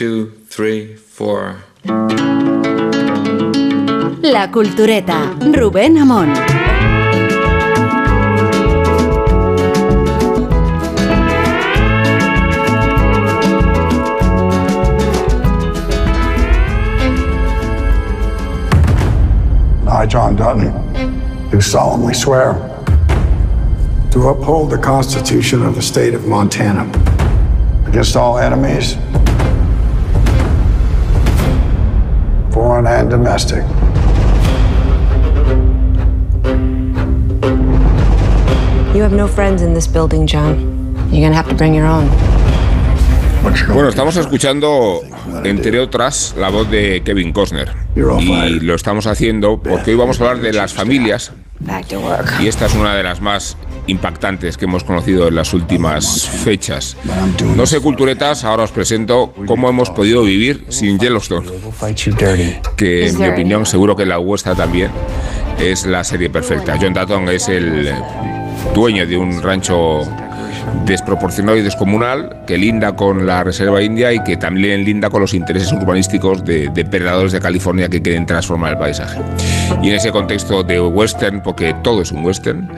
two, three, four. La Cultureta, Rubén Amón. I, John Dutton, do solemnly swear to uphold the Constitution of the state of Montana against all enemies, foreign and domestic. You have no friends in this building, John. You're gonna have to bring your own. Bueno, estamos escuchando, entre otras, la voz de Kevin Costner. Y lo estamos haciendo porque hoy vamos a hablar de las familias. Y esta es una de las más impactantes que hemos conocido en las últimas fechas. No sé, culturetas, ahora os presento cómo hemos podido vivir sin Yellowstone. Que en mi opinión, seguro que la vuestra también, es la serie perfecta. John Dutton es el dueño de un rancho desproporcionado y descomunal que linda con la Reserva India y que también linda con los intereses urbanísticos de depredadores de California que quieren transformar el paisaje. Y en ese contexto de western, porque todo es un western,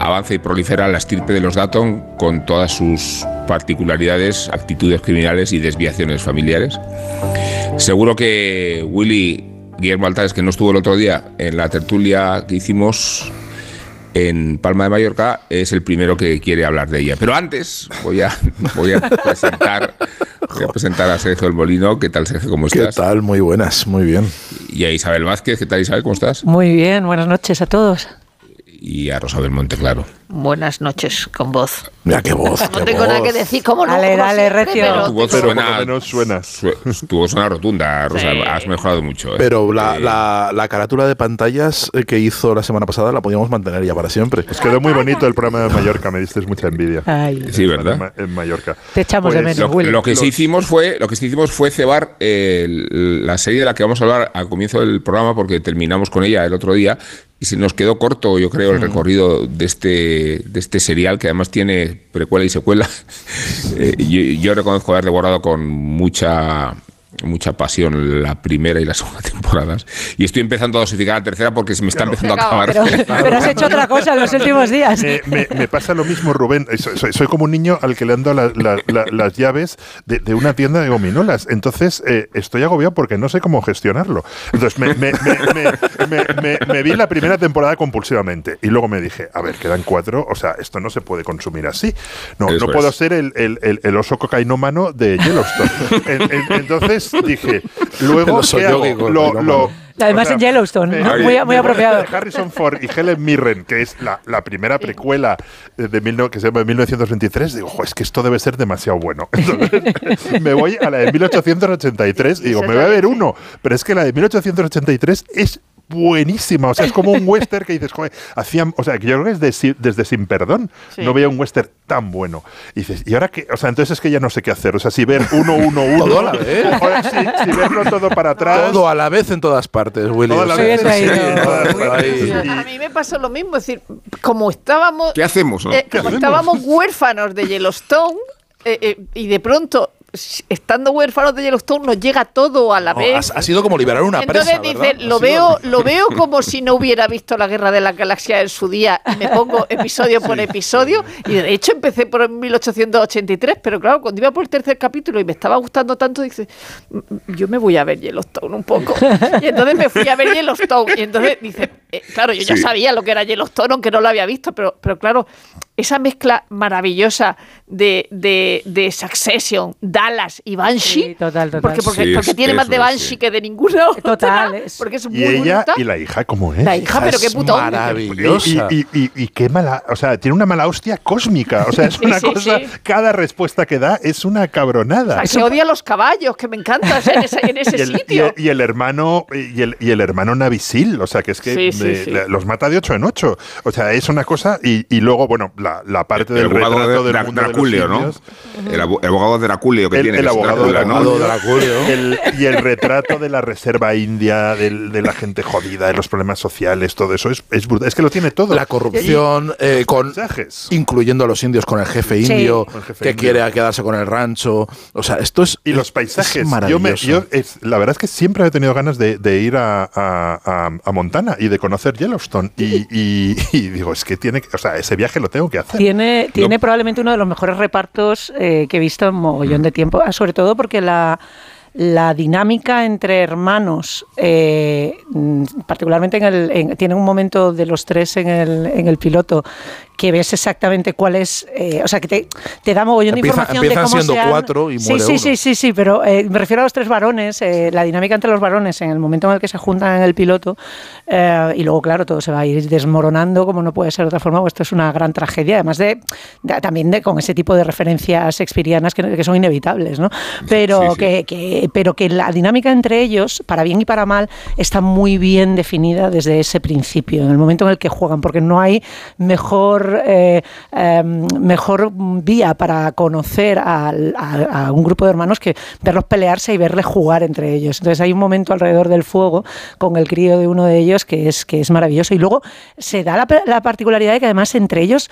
avanza y prolifera la estirpe de los Datton con todas sus particularidades, actitudes criminales y desviaciones familiares. Seguro que Willy Guillermo Altares, que no estuvo el otro día en la tertulia que hicimos en Palma de Mallorca es el primero que quiere hablar de ella. Pero antes voy a, voy a presentar voy a presentar a Sergio El Molino. ¿Qué tal, Sergio? ¿Cómo estás? ¿Qué tal? Muy buenas, muy bien. Y a Isabel Vázquez. ¿Qué tal, Isabel? ¿Cómo estás? Muy bien, buenas noches a todos. Y a Rosa Monte, claro. Buenas noches, con voz. Mira qué voz. No qué tengo voz. nada que decir, ¿cómo no? Dale, dale, Recio. pero- Tu voz Pero por suena, lo menos suenas. su- tu voz suena rotunda, Rosa. Sí. Has mejorado mucho. ¿eh? Pero la, la, la carátula de pantallas eh, que hizo la semana pasada la podíamos mantener ya para siempre. Os quedó muy bonito el programa de Mallorca, me disteis mucha envidia. Ay, Sí, ¿verdad? En Mallorca. te echamos de Pues, menos, Lo, Willy. lo que sí hicimos fue lo que sí hicimos fue cebar eh, la serie de la que vamos a hablar al comienzo del programa porque terminamos con ella el otro día y se nos quedó corto yo creo el recorrido de este de este serial que además tiene precuela y secuela. Eh, yo, yo reconozco haber devorado con mucha mucha pasión la primera y la segunda temporadas y estoy empezando a dosificar la tercera porque se me está empezando a acabar Pero, pero has hecho otra cosa en los últimos días. Eh, me, me pasa lo mismo, Rubén. Eh, Soy, soy- soy como un niño al que le ando la- la- la- las llaves de, de una tienda de gominolas. Entonces, eh, estoy agobiado porque no sé cómo gestionarlo. Entonces, me, me- me- me- me- me- me vi la primera temporada compulsivamente. Y luego me dije, a ver, quedan cuatro. O sea, esto no se puede consumir así. No, Eso no puedo es. ser el, el- el- el oso cocainómano de Yellowstone. En- en- entonces dije, luego, Lo- Además en Yellowstone, ¿no? me- Muy- muy apropiado. de Harrison Ford y Helen Mirren, que es la, la primera precuela eh, de mil que se llama 1923, digo, "Jo, es que esto debe ser demasiado bueno. Entonces, me voy a la de 1883 y digo, me voy a ver uno, pero es que la de 1883 es buenísima, o sea, es como un western que dices, joder, hacían, o sea, que yo creo que es de desde Sin Perdón, Sí. no veía un western tan bueno. Y dices, ¿y ahora qué? O sea, entonces es que ya no sé qué hacer, o sea, si ver uno, uno, uno, Todo a la vez. si, si verlo todo para atrás, Todo a la vez en todas partes, Willy. Toda la vez. sí, sí. A mí me pasó lo mismo, es decir, como estábamos, ¿qué hacemos? no? eh, como estábamos huérfanos de Yellowstone eh, eh, y de pronto, estando huérfanos de Yellowstone, nos llega todo a la No, vez. ha, ha sido como liberar una Entonces presa. dice, ¿verdad? lo Ha sido- veo, lo veo como si no hubiera visto la Guerra de la Galaxia en su día y me pongo episodio por episodio y de hecho empecé por 1883, pero claro, cuando iba por el tercer capítulo y me estaba gustando tanto, dice, "Mm, yo me voy a ver Yellowstone un poco. Y entonces me fui a ver Yellowstone y entonces dice, eh, claro, yo ya Sí. sabía lo que era Yellowstone, aunque no lo había visto, pero, pero claro, esa mezcla maravillosa de, de, de Succession, Dallas y Banshee, Sí, total, total. porque, porque, Sí, porque es- tiene más de Banshee sí. que de ninguna otra. Total, es- Porque es muy Y ella bonita. y la hija, ¿cómo es? La hija, pero qué puta maravillosa. Y, y- y- y qué mala, o sea, tiene una mala hostia cósmica. O sea, es una sí, cosa, sí. cada respuesta que da es una cabronada. Que odia a los caballos, que me encanta o sea, en ese, en ese Y el, y sitio. el- y el hermano y el, y el hermano Navisil, o sea que es que Sí, de- sí. la- los mata de 8 en 8. O sea, es una cosa. Y, y luego, bueno, la, la parte del retrato de, del mundo de los Draculio, ¿no? el abogado de Draculio que El, tiene. el que es abogado de Drácula, Draculio, ¿no? el- y el retrato de la reserva india, del- de la gente jodida, de los problemas sociales, todo eso es, es brutal. Es que lo tiene todo. La corrupción, eh, con, Mensajes. incluyendo a los indios con el jefe Sí. indio, el jefe que indio. quiere quedarse con el rancho. O sea, esto es. Y los es paisajes. Yo me, maravilloso. yo es- la verdad es que siempre he tenido ganas de, de ir a, a- a- a Montana y de conocer Yellowstone. Y, y- y digo, es que tiene. O sea, ese viaje lo tengo que hacer. Tiene, tiene probablemente uno de los mejores repartos eh, que he visto en mogollón de tiempo, Ah, sobre todo porque la, la dinámica entre hermanos, eh, mm, particularmente en el, en- tiene un momento de los tres en el, en el piloto que ves exactamente cuál es, eh, o sea, que te, te da mogollón de Empieza- información de empiezan cómo siendo cuatro y sí, muere sí, uno. sí, sí, sí, pero eh, me refiero a los tres varones, eh, la dinámica entre los varones en el momento en el que se juntan en el piloto y luego, claro, todo se va a ir desmoronando como no puede ser de otra forma, pues esto es una gran tragedia, además de, de- también de con ese tipo de referencias shakespearianas que, que son inevitables, ¿no? Pero, sí, sí. Que, que- pero que la dinámica entre ellos, para bien y para mal, está muy bien definida desde ese principio, en el momento en el que juegan, porque no hay mejor, eh, eh, mejor vía para conocer a, un grupo de hermanos que verlos pelearse y verles jugar entre ellos. Entonces hay un momento alrededor del fuego con el crío de uno de ellos que es, que es maravilloso. Y luego se da la particularidad de que además entre ellos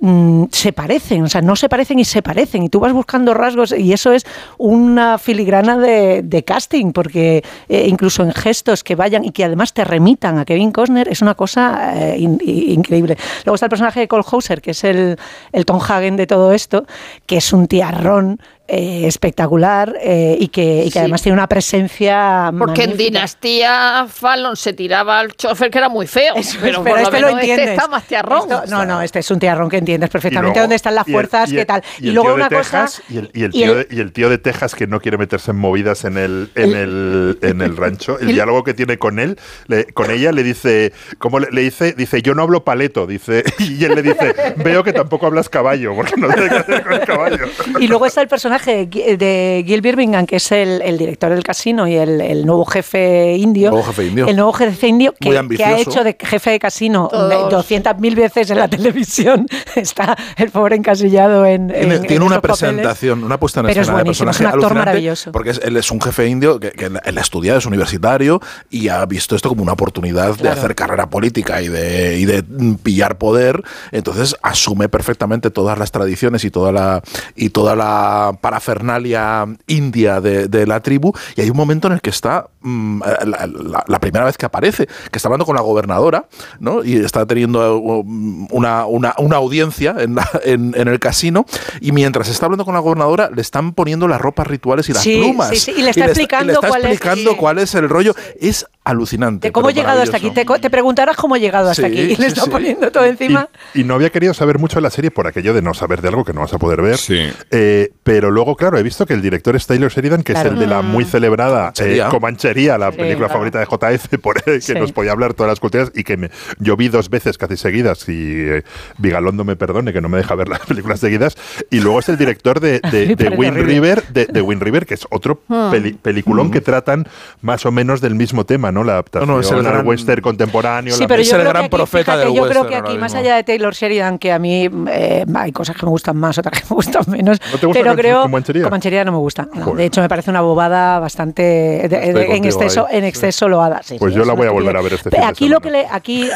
mm, se parecen, o sea, no se parecen y se parecen, y tú vas buscando rasgos, y eso es una filigrana de, casting, porque eh, incluso en gestos que vayan y que además te remitan a Kevin Costner, es una cosa eh, in- in- increíble. Luego está el personaje de Cole Hauser, que es el, el Tom Hagen de todo esto, que es un tiarrón eh, espectacular eh, y, que, y que Sí. además tiene una presencia Porque en. Dinastía Fallon se tiraba al chofer que era muy feo. Eso pero, pero por este lo menos entiendes. este está más tiarrón. Esto- no, no, este es un tiarrón que entiendes perfectamente luego- dónde están las fuerzas, el- qué tal. Y, luego una Texas, cosa. Y el, tío de, y el tío de Texas que no quiere meterse en movidas en el, en el, en el rancho. El diálogo que tiene con él, le- con ella, le dice, ¿cómo le, le dice? Dice, yo no hablo paleto, dice. Y él le dice, veo que tampoco hablas caballo, porque no tiene que hacer con el caballo. Y luego está el personaje de Gi- de Gil Birmingham, que es el, el director del casino y el, el nuevo jefe indio. Nuevo jefe indio. El nuevo jefe indio que, que ha hecho de jefe de casino Todos. 200.000 veces en la televisión. Está el pobre encasillado en. Tiene, en- tiene en una esos papeles. presentación, una puesta en Pero es escena de buenísimo, es personaje un actor maravilloso. Porque es- él es un jefe indio que, que él ha estudiado, es universitario y ha visto esto como una oportunidad de Claro. hacer carrera política y de, y de pillar poder. Entonces asume perfectamente todas las tradiciones y toda la, y toda la parafernalia india de, de la tribu. Y hay un momento en el que está mm, la, la- la primera vez que aparece, que está hablando con la gobernadora, ¿no? Y está teniendo um, una, una, una audiencia en, la- en, en el casino. Y mientras está hablando con la gobernadora, le están poniendo las ropas rituales y las Sí, plumas. sí, sí, y le está explicando y le está cuál explicando cuál es el rollo. Es alucinante. De cómo he llegado hasta aquí. Te, te preguntarás cómo he llegado hasta Sí, aquí. Y le sí, está sí. poniendo todo encima. Y, y no había querido saber mucho de la serie por aquello de no saber de algo que no vas a poder ver. Sí. Eh, pero luego, claro, he visto que el director es Taylor Sheridan, que Claro. es el de la muy celebrada eh, Comanchería. La Sí, película claro. favorita de JF, por que Sí. nos podía hablar todas las culturas y que me- yo vi dos veces casi seguidas y eh, Vigalondo me perdone que no me deja ver las películas seguidas. Y luego es el director de, de, de Wind. River, de, de Wind River, que es otro Hmm. peli- peliculón que tratan más o menos del mismo tema, ¿no? La adaptación No, no, es el gran- western contemporáneo. Sí, la pero es yo el creo gran que aquí, profeta fíjate, del yo creo western que aquí, más allá de Taylor Sheridan, que a mí eh, hay cosas que me gustan más, otras que me gustan menos, ¿No te gusta pero creo Comanchería? Comanchería no me gusta. no. De hecho, me parece una bobada bastante de- de- Estoy en exceso, ahí. en exceso loada. Sí, Pues sí, yo es la voy a volver a ver este Aquí lo que le, aquí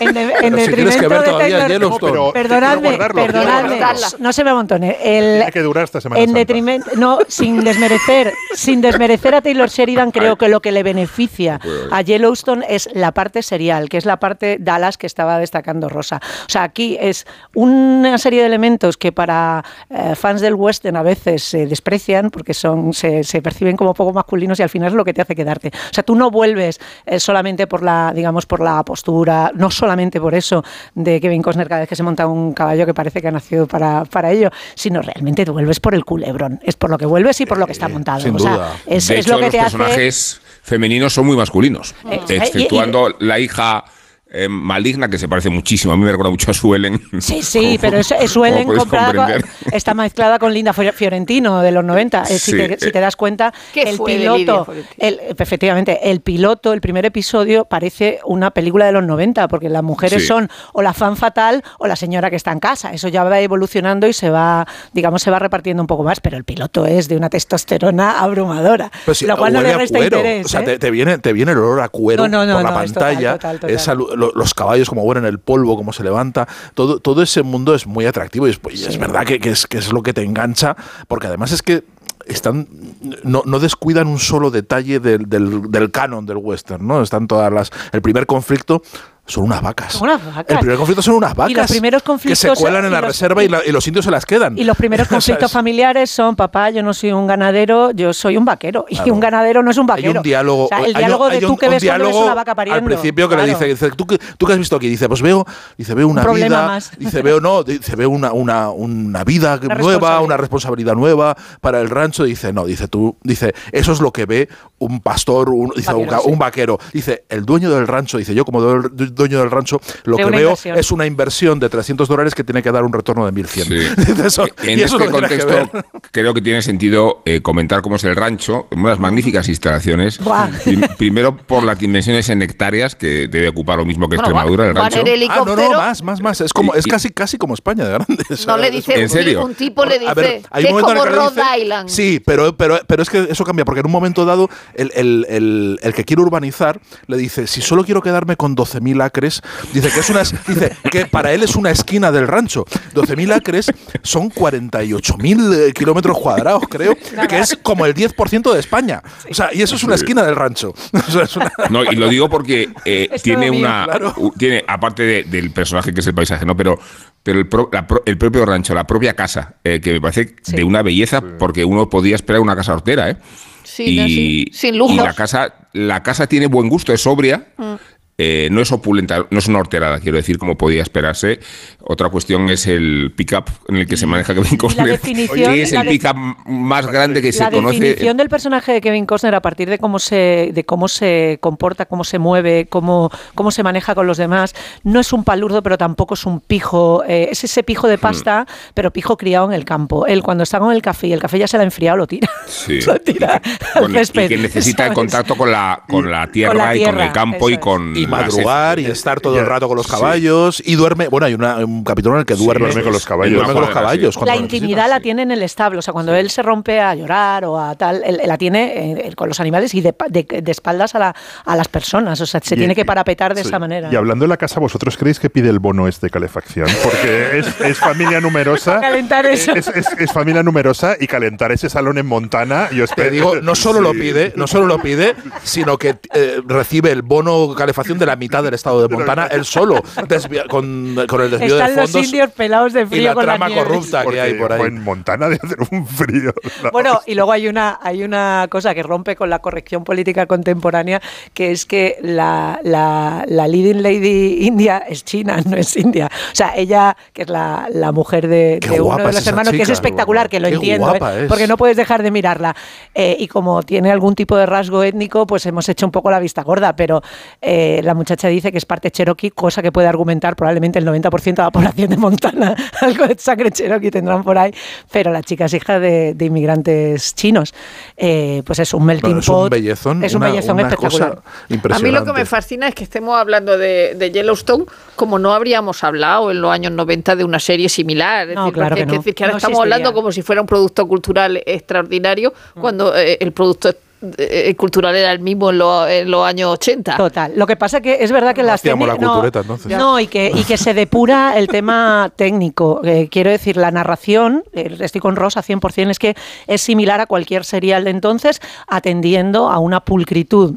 en, detrimento ver de todavía Taylor. No, perdonadme, perdonadme, no se me amontone. El, Tiene que durar esta Semana en detrimento, no, sin desmerecer, sin desmerecer a Taylor Sheridan, creo que lo que le beneficia a Yellowstone es la parte serial, que es la parte Dallas que estaba destacando Rosa. O sea, aquí es una serie de elementos que para eh, fans del western a veces se desprecian porque son se, se perciben como poco masculinos y al final es lo que te hace quedarte. O sea, tú no vuelves eh, solamente por la, digamos, por la postura, no solamente por eso de Kevin Costner cada vez que se monta un caballo que parece que ha nacido para, para ello, sino realmente tú vuelves por el culebrón. Es por lo que vuelves y por lo que está montado. sin o sea, duda. es, de es hecho, lo que los te hace femeninos son muy masculinos, Eh, exceptuando la hija eh, maligna que se parece muchísimo. A mí me recuerda mucho a Suelen. Sí, sí, pero es, es Suelen comprada está mezclada con Linda Fiorentino de los 90. Eh, si, te, si, te, das cuenta, el piloto, el, efectivamente, el piloto, el primer episodio parece una película de los 90, porque las mujeres son o la fan fatal o la señora que está en casa. Eso ya va evolucionando y se va, digamos, se va repartiendo un poco más, pero el piloto es de una testosterona abrumadora, lo cual no le resta interés. O sea, ¿eh? te, viene, te viene el olor a cuero por la pantalla, los caballos como huelen el polvo, cómo se levanta, todo, todo ese mundo es muy atractivo y es, verdad que, es, que es lo que te engancha, porque además es que están no, no, descuidan un solo detalle del, del, del, canon del western, ¿no? Están todas las. El primer conflicto son unas vacas. Son unas vacas. El primer conflicto son unas vacas. Y los primeros conflictos que se cuelan en la reserva y, los indios se las quedan. Y los primeros conflictos familiares son, papá, yo no soy un ganadero, yo soy un vaquero. Y un ganadero no es un vaquero. Hay un diálogo. el diálogo de tú que ves cuando ves una vaca pariendo. Al principio que le dice, dice ¿tú, ¿tú qué has visto aquí? Dice, pues veo, dice, veo una vida. Dice, veo, no, dice, veo una, una, una vida nueva, una responsabilidad nueva para el rancho. Dice, no, dice tú, dice, eso es lo que ve un pastor, un, dice, un vaquero. Dice, el dueño del rancho, dice, yo como dueño del rancho, lo que veo es una inversión de 300 dólares que tiene que dar un retorno de 1100. en este contexto creo que tiene sentido eh, comentar cómo es el rancho, unas magníficas instalaciones. Primero por las dimensiones en hectáreas que debe ocupar lo mismo que Extremadura el rancho. Ah, no, no, más, más, más. Es como es casi casi como España de grande. No le dice ¿En serio? un tipo le dice ver, hay que es como Rhode Island. Sí, pero, pero, pero es que eso cambia porque en un momento dado el, el, el, el que quiere urbanizar le dice si solo quiero quedarme con 12.000 acres Dice que es una, dice que para él es una esquina del rancho. 12.000 acres son 48.000 eh, kilómetros cuadrados, creo, que es como el 10% de España. O sea, y eso es una esquina del rancho. No, y lo digo porque eh, tiene una, tiene aparte del personaje que es el paisaje, no, pero pero el, el, propio rancho, la propia casa, eh, que me parece de una belleza, porque uno podía esperar una casa hortera, ¿eh? Sí, y, sin lujo. Y la casa, la casa tiene buen gusto, es sobria. Mm. Eh, no es opulenta, no es una horterada, quiero decir, como podía esperarse. Otra cuestión es el pickup en el que se maneja Kevin Costner, que es el pickup más grande que se conoce. La definición del personaje de Kevin Costner a partir de cómo se, de cómo se comporta, cómo se mueve, cómo, cómo se maneja con los demás, no es un palurdo, pero tampoco es un pijo. Eh, es ese pijo de hmm. pasta, pero pijo criado en el campo. Él cuando está con el café y el café ya se le ha enfriado, lo tira. Sí. lo tira y que necesita el contacto con la, con la tierra, y con el campo y con y madrugar y estar todo el rato con los caballos y duerme. Bueno, hay un capítulo en el que duerme, con los caballos. Duerme con los caballos la intimidad la tiene en el establo. O sea, cuando él se rompe a llorar o a tal, él, la tiene eh, con los animales y de, espaldas a, la, a, las personas. O sea, se tiene que parapetar de esa manera. Y hablando de la casa, ¿vosotros creéis que pide el bono este de calefacción? Porque es, familia numerosa. calentar eso. Es, familia numerosa y calentar ese salón en Montana. Yo Te digo, no solo lo pide, no solo lo pide, sino que eh, recibe el bono calefacción de la mitad del estado de Montana, él solo, con, con, el desvío Están de fondos. los indios pelados de frío y la con trama corrupta que hay por ahí. En Montana de hacer un frío. Bueno, y luego hay una, hay una cosa que rompe con la corrección política contemporánea, que es que la, la, la leading lady india es china, no es india. O sea, ella, que es la, la mujer de, de uno de los hermanos, que es espectacular, que lo entiendo, ¿eh? porque no puedes dejar de mirarla. Eh, y como tiene algún tipo de rasgo étnico, pues hemos hecho un poco la vista gorda, pero eh, la muchacha dice que es parte cherokee, cosa que puede argumentar probablemente el 90% de la población de Montana, algo de sangre cherokee tendrán por ahí, pero la chica es hija de, inmigrantes chinos. Eh, pues es un melting pot. Es un bellezón, es un bellezón espectacular. A mí lo que me fascina es que estemos hablando de, Yellowstone como no habríamos hablado en los años 90 de una serie similar. no, claro que, que, que ahora estamos hablando como si fuera un producto cultural extraordinario, mm. cuando eh, el producto es eh, eh, cultural era el mismo en, los años 80. Total. Lo que pasa que es verdad que las la cultureta, no, no, y que, y que se depura el tema técnico. Eh, quiero decir, la narración, estoy con Rosa 100%, es que es similar a cualquier serial de entonces, atendiendo a una pulcritud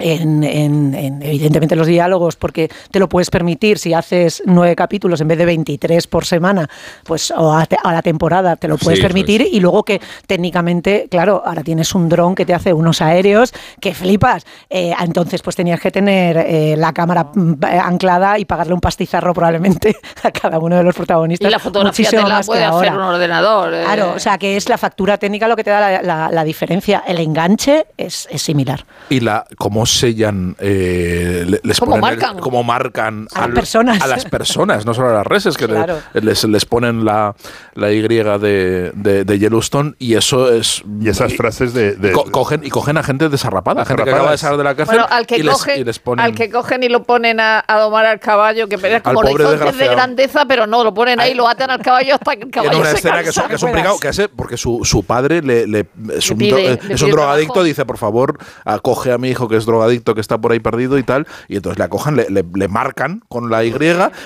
en, en, evidentemente los diálogos, porque te lo puedes permitir si haces nueve capítulos en vez de 23 por semana, pues o a, la temporada te lo puedes permitir y luego que técnicamente, claro, ahora tienes un dron que te hace unos aéreos que flipas, eh, entonces pues tenías que tener eh, la cámara mm, anclada y pagarle un pastizarro probablemente a cada uno de los protagonistas. Y la fotografía te la puede hacer un ordenador. Eh. Claro, o sea que es la factura técnica lo que te da la, diferencia, el enganche es, es similar. Y la como sellan, eh, le- les ¿Cómo ponen el- marcan? cómo marcan A las al- personas. a las personas, no solo a las reses, que le- Claro. les, les ponen la, la Y de, de, de Yellowstone y eso es... Y esas frases de. de- co- cogen, y cogen a gente desarrapada, gente que acaba de salir de la cárcel Bueno, al que, y, les, cogen, y les ponen... al que cogen y lo ponen a, a domar al caballo, que es como horizontes de grandeza, pero no, lo ponen ahí, lo atan al caballo hasta que el en caballo una se escena que es, cansa. que es un pringao, que hace porque su, su padre le, le- es, un, pide- dro- le es un drogadicto, trabajo. dice por favor acoge a mi hijo que es drogadicto que está por ahí perdido y tal, y entonces le acojan, le, le- le marcan con la Y,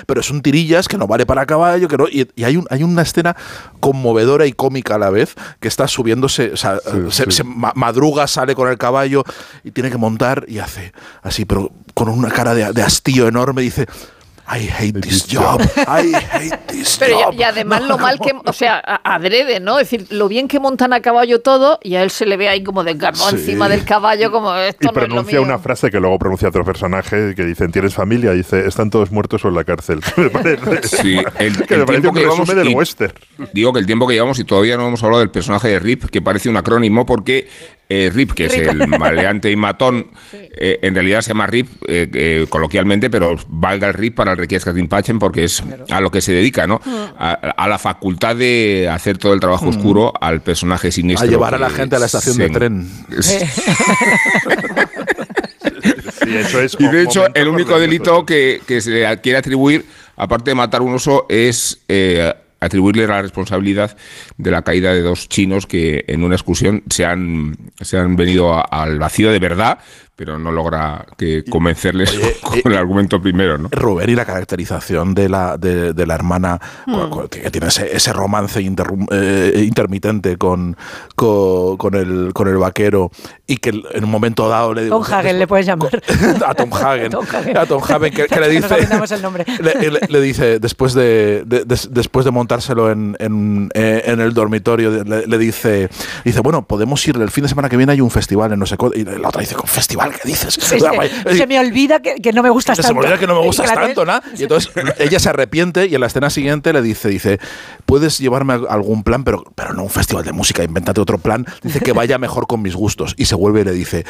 pero es un tirillas que no vale para caballo, que no, y, y hay, un, hay una escena conmovedora y cómica a la vez, que está subiéndose, o sea, se, se ma- madruga, sale con el caballo y tiene que montar y hace así, pero con una cara de, de hastío enorme, dice... I hate this job. I hate this Pero job. y, y además No, lo mal que, o sea, adrede, ¿no? Es decir, lo bien que montan a caballo todo y a él se le ve ahí como desgarrado Sí. encima del caballo, como esto Y no es lo pronuncia mío. una frase que luego pronuncia otro personaje que dicen, ¿tienes familia? Y dice, están todos muertos o en la cárcel. Me parece, Sí, el, que el me parece tiempo un que llevamos resumen del y- western. Digo que el tiempo que llevamos y todavía no hemos hablado del personaje de Rip, que parece un acrónimo porque eh, Rip, que es el maleante y matón, eh, en realidad se llama Rip eh, eh, coloquialmente, pero valga el Rip para el Requiescat Pachen porque es a lo que se dedica, ¿no? A, a la facultad de hacer todo el trabajo oscuro al personaje siniestro. A llevar a la gente a la estación se de en- tren. Sí, eso es Y de hecho, el único delito que, que se le quiere atribuir, aparte de matar un oso, es eh, atribuirle la responsabilidad de la caída de dos chinos que en una excursión se han, se han venido a- al vacío de verdad, pero no logra que convencerles Oye, con eh, el argumento primero, ¿no? Rubén y la caracterización de la, de, de la hermana Hmm. que tiene ese, ese romance interrum- eh, intermitente con, con, con el, con el vaquero y que en un momento dado le digo Tom Hagen le puedes llamar. a Tom Hagen, Tom Hagen. a Tom Hagen que, que le dice aprendamos el nombre. le, le- le dice después de, de- des- después de montárselo en, en, eh, en el dormitorio le, le dice dice bueno podemos ir el fin de semana que viene hay un festival en no sé cuál y la otra dice ¿con festival qué dices? Sí, se, se me olvida que, que no me gustas se tanto. me olvida que no me gustas que tanto, ¿no? Y entonces ella se arrepiente y en la escena siguiente le dice, dice, puedes llevarme a algún plan, pero, pero no un festival de música, invéntate otro plan. Dice que vaya mejor con mis gustos. Y se vuelve y le dice,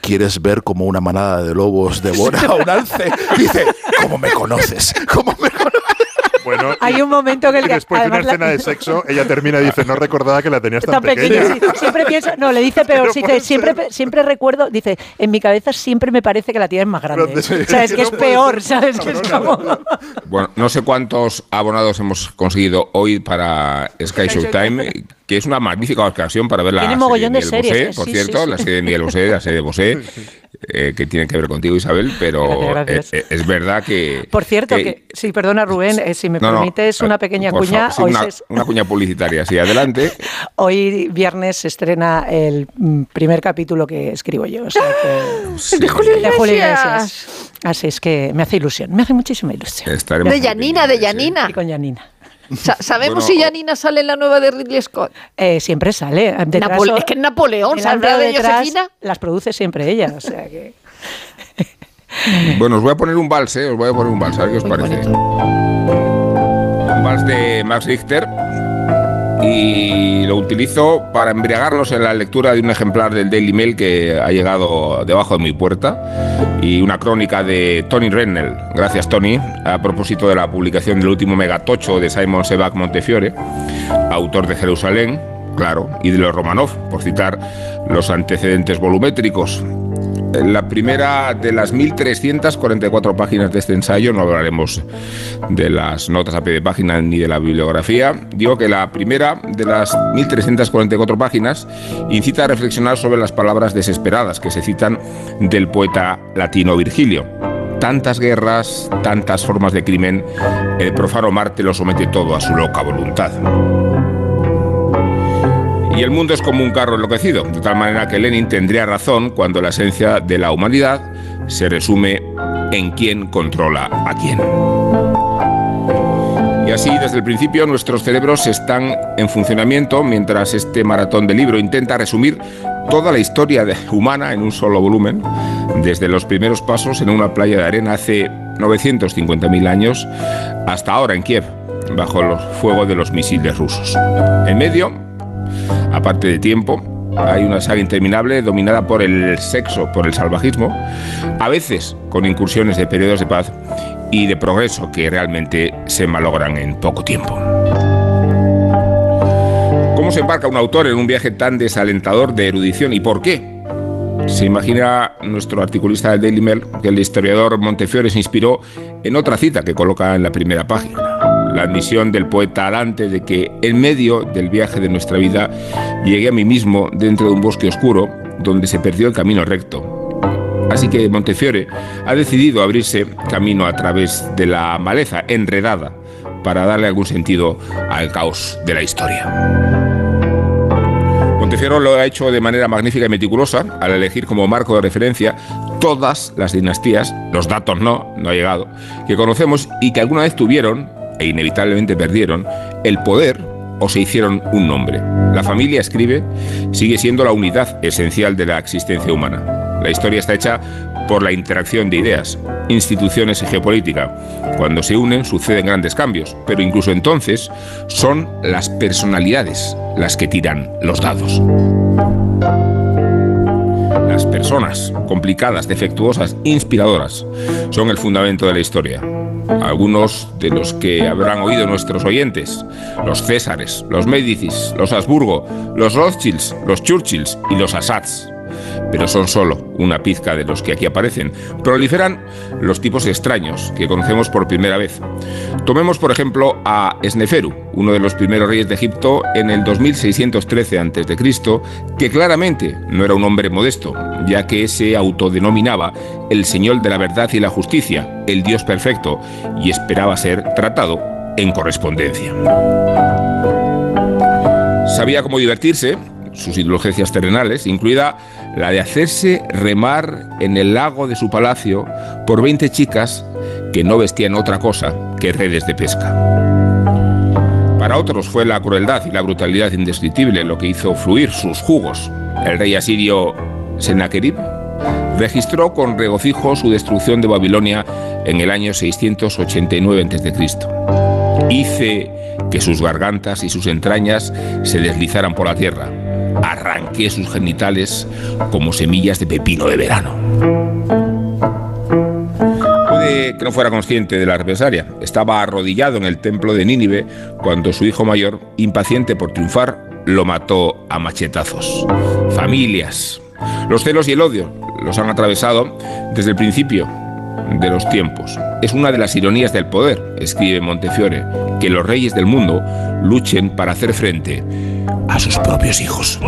¿quieres ver como una manada de lobos devora a un alce? Dice, ¿cómo me conoces? ¿Cómo me conoces? Bueno, Hay un momento en el que después de una la- escena de sexo, ella termina y dice, no recordaba que la tenías tan, tan pequeña, sí. siempre pienso, no, le dice peor, No sí, dice, siempre, ser. siempre recuerdo, dice, en mi cabeza siempre me parece que la tienes más grande. Grande, sí. O sea, es que No es peor, ser, ¿sabes? Que es como... Bueno, no sé cuántos abonados hemos conseguido hoy para Sky Showtime, que es una magnífica ocasión para ver la Tiene serie mogollón de series, Bosé, por Sí, cierto, la serie de Miguel Bosé, la serie de Bosé, eh, que tiene que ver contigo, Isabel, pero Gracias, gracias. eh, eh, es verdad que... Por cierto, que, sí, perdona Rubén, eh, si me No, no, permites una eh, pequeña cuña. favor, sí, hoy, una, se- una cuña publicitaria, sí, adelante. hoy viernes se estrena el mm, primer capítulo que escribo yo. o sea que- Sí, de Julio de Julio Iglesias. Iglesias. Así es que me hace ilusión, me hace muchísima ilusión. estaremos De Yanina, de. Yanina. Y con Janina. Sa- ¿Sabemos Bueno, si Yanina sale en la nueva de Ridley Scott? Eh, siempre sale. detrás Napole- o- es que Napoleón, ¿saldrá de detrás, Josefina? Las produce siempre ella, o sea que... Bueno, os voy a poner un vals, ¿eh? Os voy a poner un vals, a ver qué os parece. Un vals de Max Richter. Y lo utilizo para embriagarnos en la lectura de un ejemplar del Daily Mail que ha llegado debajo de mi puerta y una crónica de Tony Rennell. Gracias, Tony. A propósito de la publicación del último megatocho de Simon Sebag Montefiore, autor de Jerusalén, claro, y de los Romanov, por citar los antecedentes volumétricos. La primera de las 1.344 páginas de este ensayo, no hablaremos de las notas a pie de página ni de la bibliografía, digo que la primera de las 1.344 páginas incita a reflexionar sobre las palabras desesperadas que se citan del poeta latino Virgilio. Tantas guerras, tantas formas de crimen, el profano Marte lo somete todo a su loca voluntad. Y el mundo es como un carro enloquecido, de tal manera que Lenin tendría razón cuando la esencia de la humanidad se resume en quién controla a quién. Y así, desde el principio, nuestros cerebros están en funcionamiento mientras este maratón de libro intenta resumir toda la historia humana en un solo volumen, desde los primeros pasos en una playa de arena hace 950.000 años hasta ahora en Kiev, bajo el fuego de los misiles rusos. En medio, aparte de tiempo, Hay una saga interminable dominada por el sexo, por el salvajismo, a veces con incursiones de periodos de paz y de progreso que realmente se malogran en poco tiempo. ¿Cómo se embarca un autor en un viaje tan desalentador de erudición y por qué? Se imagina nuestro articulista del Daily Mail que el historiador Montefiore se inspiró en otra cita que coloca en la primera página. La admisión del poeta Alante de que en medio del viaje de nuestra vida llegué a mí mismo dentro de un bosque oscuro donde se perdió el camino recto. Así que Montefiore ha decidido abrirse camino a través de la maleza enredada para darle algún sentido al caos de la historia. Montefiore lo ha hecho de manera magnífica y meticulosa al elegir como marco de referencia todas las dinastías, los datos no, no ha llegado, que conocemos y que alguna vez tuvieron, e inevitablemente perdieron, el poder o se hicieron un nombre. La familia, escribe, sigue siendo la unidad esencial de la existencia humana. La historia está hecha por la interacción de ideas, instituciones y geopolítica. Cuando se unen suceden grandes cambios, pero incluso entonces son las personalidades las que tiran los dados. Las personas complicadas, defectuosas, inspiradoras, son el fundamento de la historia. Algunos de los que habrán oído nuestros oyentes, los Césares, los Médicis, los Habsburgo, los Rothschilds, los Churchills y los Assads pero son solo una pizca de los que aquí aparecen. Proliferan los tipos extraños que conocemos por primera vez. Tomemos, por ejemplo, a Esneferu, uno de los primeros reyes de Egipto en el 2613 a.C., que claramente no era un hombre modesto, ya que se autodenominaba el Señor de la verdad y la justicia, el Dios perfecto, y esperaba ser tratado en correspondencia. Sabía cómo divertirse, sus indulgencias terrenales, incluida la de hacerse remar en el lago de su palacio por 20 chicas que no vestían otra cosa que redes de pesca. Para otros fue la crueldad y la brutalidad indescriptible lo que hizo fluir sus jugos. El rey asirio Sennacherib registró con regocijo su destrucción de Babilonia en el año 689 a.C. Hice que sus gargantas y sus entrañas se deslizaran por la tierra arranqué sus genitales como semillas de pepino de verano. Puede que no fuera consciente de la represalia. Estaba arrodillado en el templo de Nínive cuando su hijo mayor, impaciente por triunfar, lo mató a machetazos. Familias. Los celos y el odio los han atravesado desde el principio de los tiempos. Es una de las ironías del poder, escribe Montefiore, que los reyes del mundo luchen para hacer frente a sus propios hijos.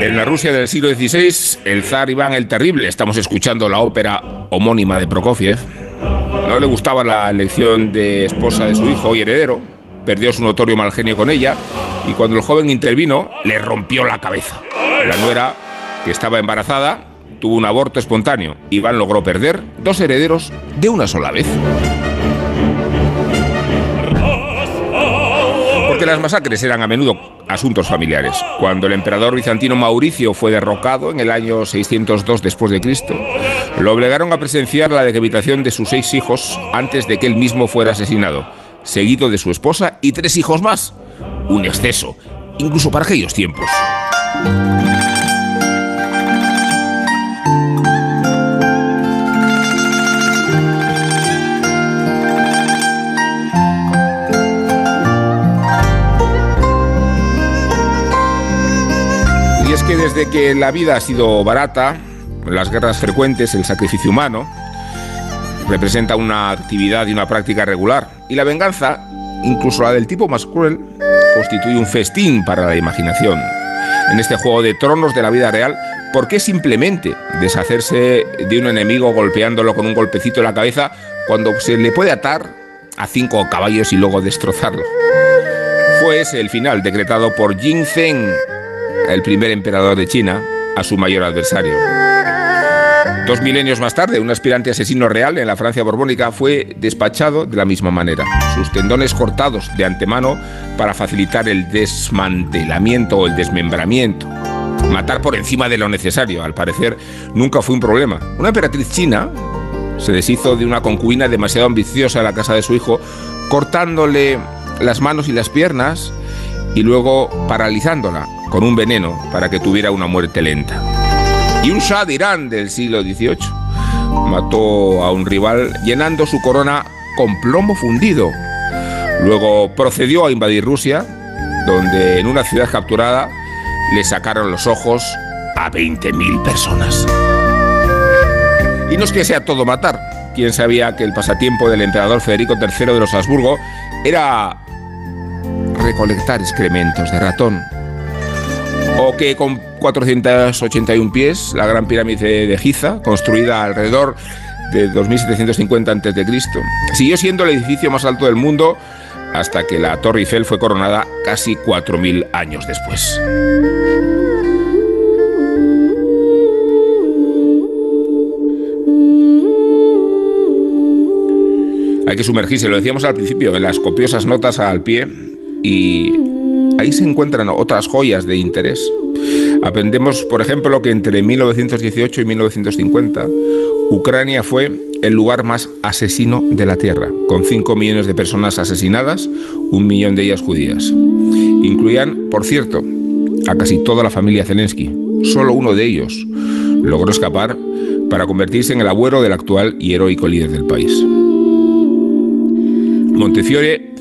En la Rusia del siglo XVI, el zar Iván el Terrible, estamos escuchando la ópera homónima de Prokofiev, no le gustaba la elección de esposa de su hijo y heredero, perdió su notorio mal genio con ella y cuando el joven intervino le rompió la cabeza. La nuera, que estaba embarazada, tuvo un aborto espontáneo. Iván logró perder dos herederos de una sola vez. Porque las masacres eran a menudo asuntos familiares. Cuando el emperador bizantino Mauricio fue derrocado en el año 602 después de Cristo, lo obligaron a presenciar la decapitación de sus seis hijos antes de que él mismo fuera asesinado, seguido de su esposa y tres hijos más. Un exceso, incluso para aquellos tiempos. Desde que la vida ha sido barata, las guerras frecuentes, el sacrificio humano, representa una actividad y una práctica regular. Y la venganza, incluso la del tipo más cruel, constituye un festín para la imaginación. En este juego de tronos de la vida real, ¿por qué simplemente deshacerse de un enemigo golpeándolo con un golpecito en la cabeza cuando se le puede atar a cinco caballos y luego destrozarlo? Fue ese el final decretado por Jin Zheng, el primer emperador de China, a su mayor adversario. Dos milenios más tarde, un aspirante asesino real en la Francia borbónica fue despachado de la misma manera. Sus tendones cortados de antemano para facilitar el desmantelamiento o el desmembramiento Matar por encima de lo necesario, al parecer, nunca fue un problema. Una emperatriz china se deshizo de una concubina demasiado ambiciosa en la casa de su hijo, cortándole las manos y las piernas y luego paralizándola con un veneno para que tuviera una muerte lenta. Y un Shah de Irán del siglo XVIII mató a un rival llenando su corona con plomo fundido. Luego procedió a invadir Rusia, donde en una ciudad capturada le sacaron los ojos a 20.000 personas. Y no es que sea todo matar. ¿Quién sabía que el pasatiempo del emperador Federico III de los Habsburgo era recolectar excrementos de ratón? O que con 481 pies, la gran pirámide de Giza, construida alrededor de 2750 a.C., siguió siendo el edificio más alto del mundo hasta que la Torre Eiffel fue coronada casi 4.000 años después. Hay que sumergirse, lo decíamos al principio, en las copiosas notas al pie y ahí se encuentran otras joyas de interés. Aprendemos, por ejemplo, que entre 1918 y 1950 Ucrania fue el lugar más asesino de la Tierra, con 5 millones de personas asesinadas, un millón de ellas judías. Incluían, por cierto, a casi toda la familia Zelensky. Solo uno de ellos logró escapar para convertirse en el abuelo del actual y heroico líder del país. Montefiore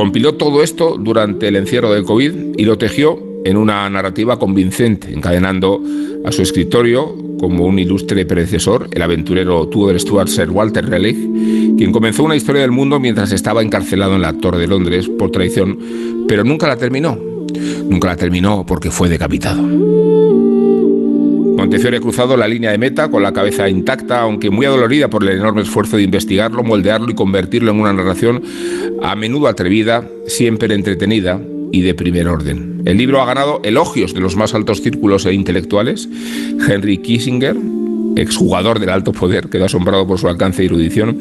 compiló todo esto durante el encierro del COVID y lo tejió en una narrativa convincente, encadenando a su escritorio como un ilustre predecesor, el aventurero Tudor Stuart Sir Walter Raleigh, quien comenzó una historia del mundo mientras estaba encarcelado en la Torre de Londres por traición, pero nunca la terminó. Nunca la terminó porque fue decapitado. Montefiore ha cruzado la línea de meta con la cabeza intacta, aunque muy adolorida por el enorme esfuerzo de investigarlo, moldearlo y convertirlo en una narración a menudo atrevida, siempre entretenida y de primer orden. El libro ha ganado elogios de los más altos círculos e intelectuales. Henry Kissinger, exjugador del alto poder, quedó asombrado por su alcance y erudición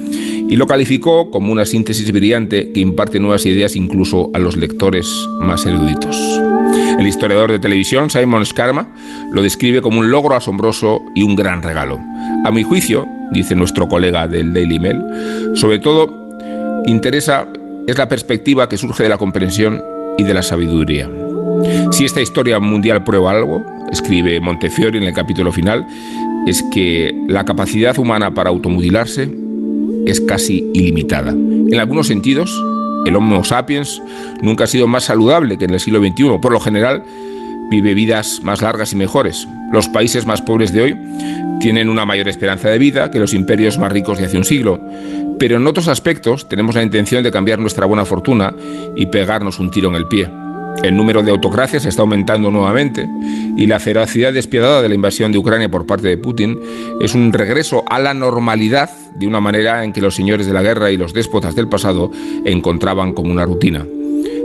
y lo calificó como una síntesis brillante que imparte nuevas ideas incluso a los lectores más eruditos. El historiador de televisión Simon Skarma lo describe como un logro asombroso y un gran regalo. A mi juicio, dice nuestro colega del Daily Mail, sobre todo interesa es la perspectiva que surge de la comprensión y de la sabiduría. Si esta historia mundial prueba algo, escribe Montefiore en el capítulo final, es que la capacidad humana para automutilarse es casi ilimitada. En algunos sentidos, el Homo sapiens nunca ha sido más saludable que en el siglo XXI. Por lo general, vive vidas más largas y mejores. Los países más pobres de hoy tienen una mayor esperanza de vida que los imperios más ricos de hace un siglo. Pero en otros aspectos tenemos la intención de cambiar nuestra buena fortuna y pegarnos un tiro en el pie. El número de autocracias está aumentando nuevamente y la ferocidad despiadada de la invasión de Ucrania por parte de Putin es un regreso a la normalidad de una manera en que los señores de la guerra y los déspotas del pasado encontraban como una rutina.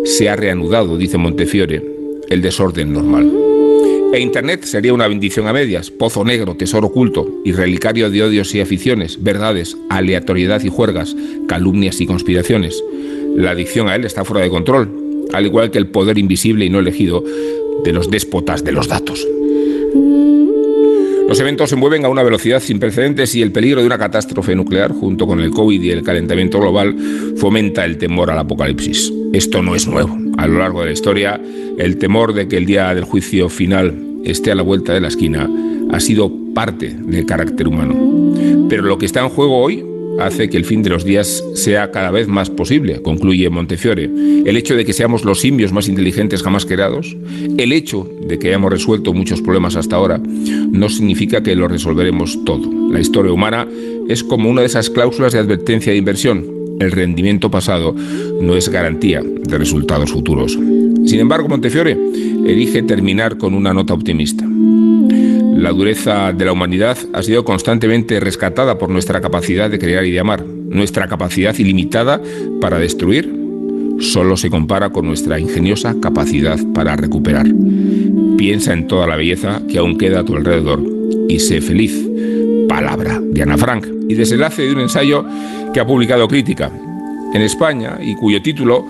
Se ha reanudado, dice Montefiore, el desorden normal. E Internet sería una bendición a medias, pozo negro, tesoro oculto y relicario de odios y aficiones, verdades, aleatoriedad y juergas, calumnias y conspiraciones. La adicción a él está fuera de control al igual que el poder invisible y no elegido de los déspotas de los datos. Los eventos se mueven a una velocidad sin precedentes y el peligro de una catástrofe nuclear, junto con el COVID y el calentamiento global, fomenta el temor al apocalipsis. Esto no es nuevo. A lo largo de la historia, el temor de que el día del juicio final esté a la vuelta de la esquina ha sido parte del carácter humano. Pero lo que está en juego hoy hace que el fin de los días sea cada vez más posible, concluye Montefiore. El hecho de que seamos los simios más inteligentes jamás creados, el hecho de que hayamos resuelto muchos problemas hasta ahora, no significa que lo resolveremos todo. La historia humana es como una de esas cláusulas de advertencia de inversión. El rendimiento pasado no es garantía de resultados futuros. Sin embargo, Montefiore elige terminar con una nota optimista la dureza de la humanidad ha sido constantemente rescatada por nuestra capacidad de crear y de amar. Nuestra capacidad ilimitada para destruir solo se compara con nuestra ingeniosa capacidad para recuperar. Piensa en toda la belleza que aún queda a tu alrededor y sé feliz. Palabra de Ana Frank. Y desenlace de un ensayo que ha publicado Crítica en España y cuyo título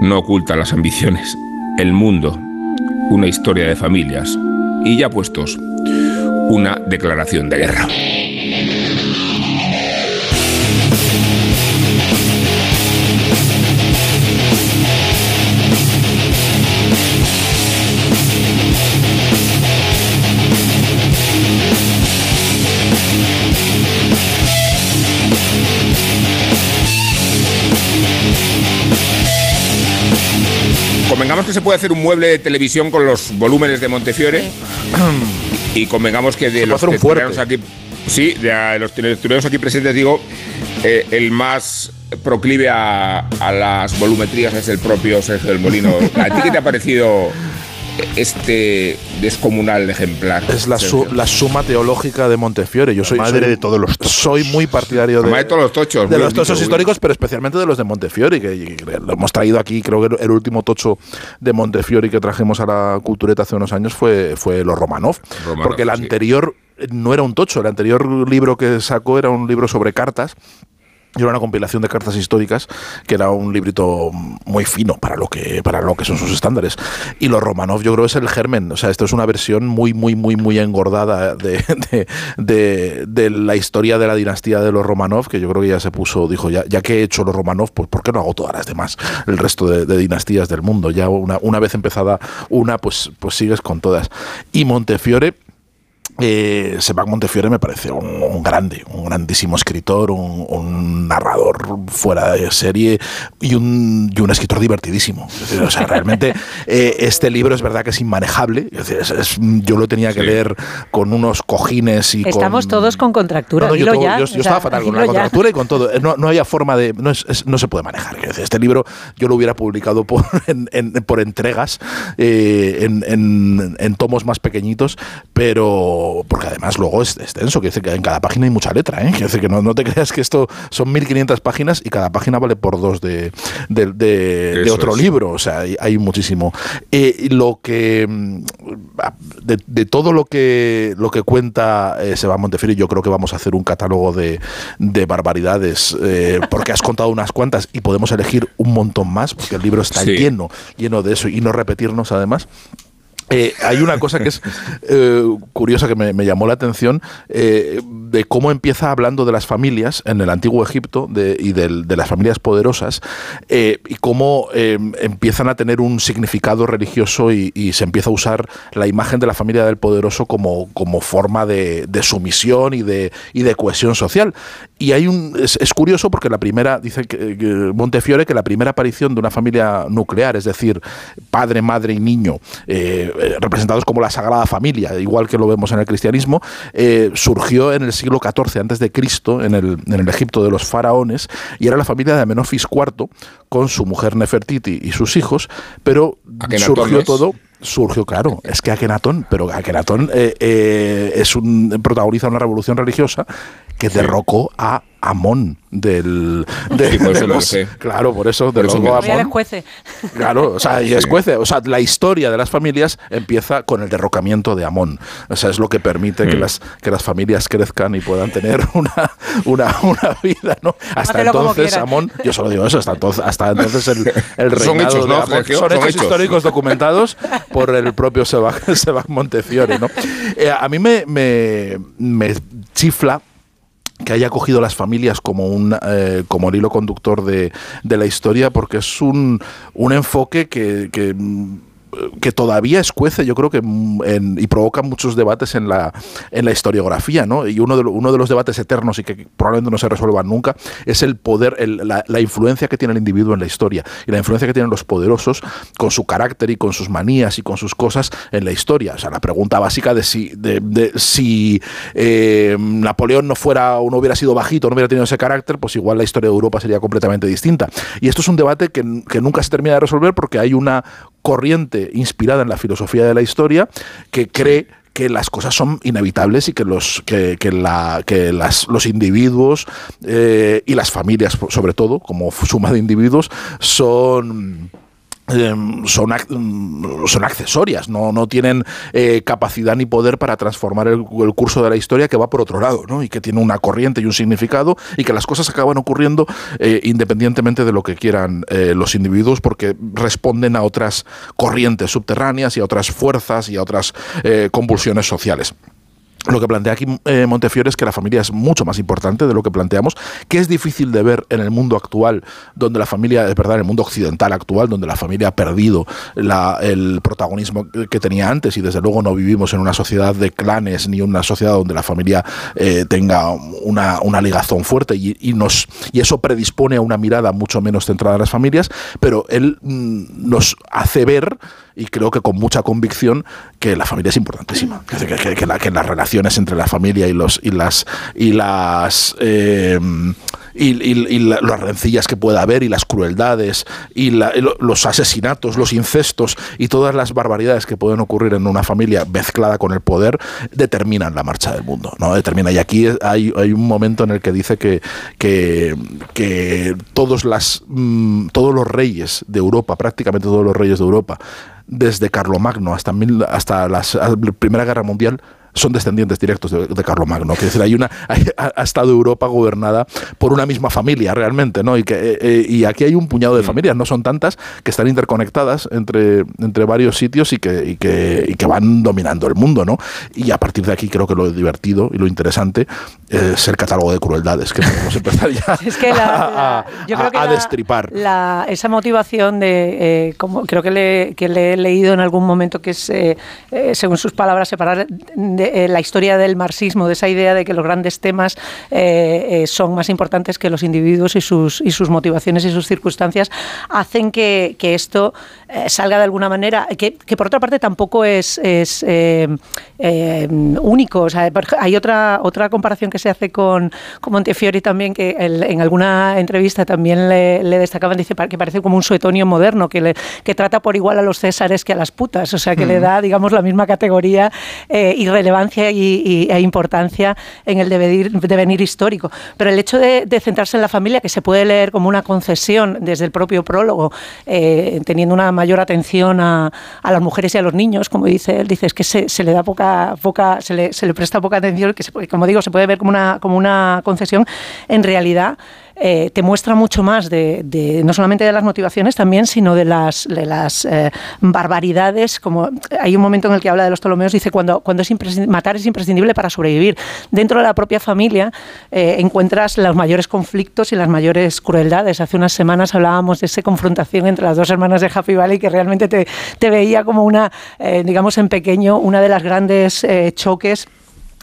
no oculta las ambiciones. El mundo, una historia de familias y ya puestos, una declaración de guerra. Convengamos que se puede hacer un mueble de televisión con los volúmenes de Montefiore. Y convengamos que de los tertulianos aquí. Sí, de los tertulianos aquí presentes, digo, eh, el más proclive a, a, las volumetrías es el propio Sergio del Molino. ¿A ti qué te ha parecido este descomunal ejemplar. Es la, la suma teológica de Montefiore. Yo soy madre de todos los tochos. Soy muy partidario de, de todos los tochos. De los tochos históricos, pero especialmente de los de Montefiore, que, que, lo hemos traído aquí. Creo que el último tocho de Montefiore que trajimos a la cultureta hace unos años fue, fue los Romanov. Romanov porque el anterior sí. no era un tocho. El anterior libro que sacó era un libro sobre cartas era una compilación de cartas históricas que era un librito muy fino para lo que para lo que son sus estándares. Y los Romanov yo creo es el germen. O sea esto es una versión muy muy muy muy engordada de, de, de, de la historia de la dinastía de los Romanov que yo creo que ya se puso dijo ya, ya que he hecho los Romanov pues por qué no hago todas las demás el resto de, dinastías del mundo. Ya una, una vez empezada una pues pues sigues con todas. Y Montefiore eh, Sebag Montefiore me parece un, un, grande, un grandísimo escritor, un, un narrador fuera de serie y un, y un escritor divertidísimo. o sea, realmente eh, este libro es verdad que es inmanejable. Es decir, es, es, yo lo tenía que sí. leer con unos cojines y Estamos con, todos con contractura. No, no, yo, ya, yo, yo estaba sea, fatal con la contractura y con todo. No, no había forma de. No, es, no se puede manejar. Este libro yo lo hubiera publicado por, en, en, por entregas, eh, en, en tomos más pequeñitos, pero porque además luego es extenso, que dice que en cada página hay mucha letra, ¿eh? que decir que no, no, te creas que esto son 1500 páginas y cada página vale por dos de, de, de, de otro es. libro, o sea, hay, hay muchísimo. Eh, lo que de, todo lo que lo que cuenta eh, Seba Montefiore, yo creo que vamos a hacer un catálogo de, barbaridades, eh, porque has contado unas cuantas y podemos elegir un montón más, porque el libro está sí. lleno, lleno de eso y no repetirnos además. Eh, hay una cosa que es eh, curiosa que me, llamó la atención eh, de cómo empieza hablando de las familias en el antiguo Egipto y de, las familias poderosas y cómo empiezan a tener un significado religioso y, se empieza a usar la imagen de la familia del poderoso como, como forma de, sumisión y de, y de cohesión social. Y hay un es, curioso porque la primera dice Montefiore que la primera aparición de una familia nuclear, es decir, padre, madre y niño representados como la Sagrada Familia, igual que lo vemos en el cristianismo, eh, surgió en el siglo XIV antes de Cristo, en el, en el, Egipto de los faraones, y era la familia de Amenofis IV con su mujer Nefertiti y sus hijos, pero surgió es? todo surgió, claro, es que Akenatón, pero Akenatón eh, eh, es un protagoniza una revolución religiosa que sí. derrocó a Amón del, de, sí, por de los, sé. claro por eso del logo Amón. claro o sea y es juece. O sea la historia de las familias empieza con el derrocamiento de Amón. O sea es lo que permite mm. que las que las familias crezcan y puedan tener una una, una vida no hasta entonces Amón yo solo digo eso hasta entonces hasta entonces el, el reinado son hechos, ¿no, de Amón. Son, son, hechos, hechos. históricos documentados por el propio Sebag Montefiore no eh, a mí me, me, me chifla que haya cogido las familias como un eh, como el hilo conductor de, de, la historia porque es un, un enfoque que, que que todavía escuece, yo creo que en, y provoca muchos debates en la, en la historiografía, ¿no? Y uno de, uno de los debates eternos y que probablemente no se resuelvan nunca es el poder, la, influencia que tiene el individuo en la historia y la influencia que tienen los poderosos con su carácter y con sus manías y con sus cosas en la historia. O sea, la pregunta básica de si, de, de, si eh, Napoleón no fuera o no hubiera sido bajito, no hubiera tenido ese carácter, pues igual la historia de Europa sería completamente distinta. Y esto es un debate que, que nunca se termina de resolver porque hay una corriente inspirada en la filosofía de la historia que cree que las cosas son inevitables y que los que, que la, que las, los individuos eh, y las familias sobre todo como suma de individuos son son, mm, son accesorias, no, no tienen eh, capacidad ni poder para transformar el, curso de la historia que va por otro lado, ¿no? y que tiene una corriente y un significado, y que las cosas acaban ocurriendo eh, independientemente de lo que quieran eh, los individuos, porque responden a otras corrientes subterráneas y a otras fuerzas y a otras convulsiones sociales. Lo que plantea aquí eh, Montefiore es que la familia es mucho más importante de lo que planteamos, que es difícil de ver en el mundo actual, donde la familia, es verdad, en el mundo occidental actual, donde la familia ha perdido el protagonismo que tenía antes y desde luego no vivimos en una sociedad de clanes ni una sociedad donde la familia eh, tenga una, una, ligazón fuerte y, nos, y eso predispone a una mirada mucho menos centrada en las familias, pero él mm, nos hace ver y creo que con mucha convicción que la familia es importantísima, que, que, que, que las relaciones entre la familia y los y las y las eh, y, las rencillas que pueda haber y las crueldades y los asesinatos, los incestos y todas las barbaridades que pueden ocurrir en una familia mezclada con el poder determinan la marcha del mundo, ¿no? Determina. Y aquí hay, hay un momento en el que dice que, que, que todos, las, mm, todos los reyes de Europa, prácticamente todos los reyes de Europa, desde Carlomagno hasta, hasta la Primera Guerra Mundial, son descendientes directos de, de Carlomagno. Quiere decir, hay una, ha estado Europa gobernada por una misma familia realmente, ¿no? Y, que, eh, eh, y aquí hay un puñado de mm. familias, no son tantas, que están interconectadas entre, entre varios sitios y que, y que, y que van dominando el mundo, ¿no? Y a partir de aquí creo que lo divertido y lo interesante es el catálogo de crueldades que podemos empezar ya es que a, yo creo que a destripar. esa motivación de, eh, como creo que le, que le, he leído en algún momento que es, según sus palabras, separar de eh, la historia del marxismo, de esa idea de que los grandes temas eh, eh, son más importantes que los individuos y sus, y sus motivaciones y sus circunstancias, hacen que, esto salga de alguna manera, que, por otra parte tampoco es, es único. hay otra, otra comparación que se hace con, con Montefiori también, que en alguna entrevista también le, destacaban, dice que parece como un suetonio moderno, que, le, que trata por igual a los césares que a las putas, o sea, que le da, digamos, la misma categoría y relevancia y, e importancia en el devenir, histórico. Pero el hecho de, centrarse en la familia, que se puede leer como una concesión desde el propio prólogo, eh, teniendo una mayor atención a, las mujeres y a los niños, como dice él, dice, es que se, le da poca, poca se, le, se le presta poca atención, que como digo, se puede ver como una concesión, en realidad eh, te muestra mucho más de, no solamente de las motivaciones también, sino de las, eh, barbaridades. Como hay un momento en el que habla de los Ptolomeos, dice cuando, cuando es matar es imprescindible para sobrevivir. Dentro de la propia familia eh, encuentras los mayores conflictos y las mayores crueldades. Hace unas semanas hablábamos de esa confrontación entre las dos hermanas de Happy Valley que realmente te, te veía como una, digamos en pequeño, una de las grandes choques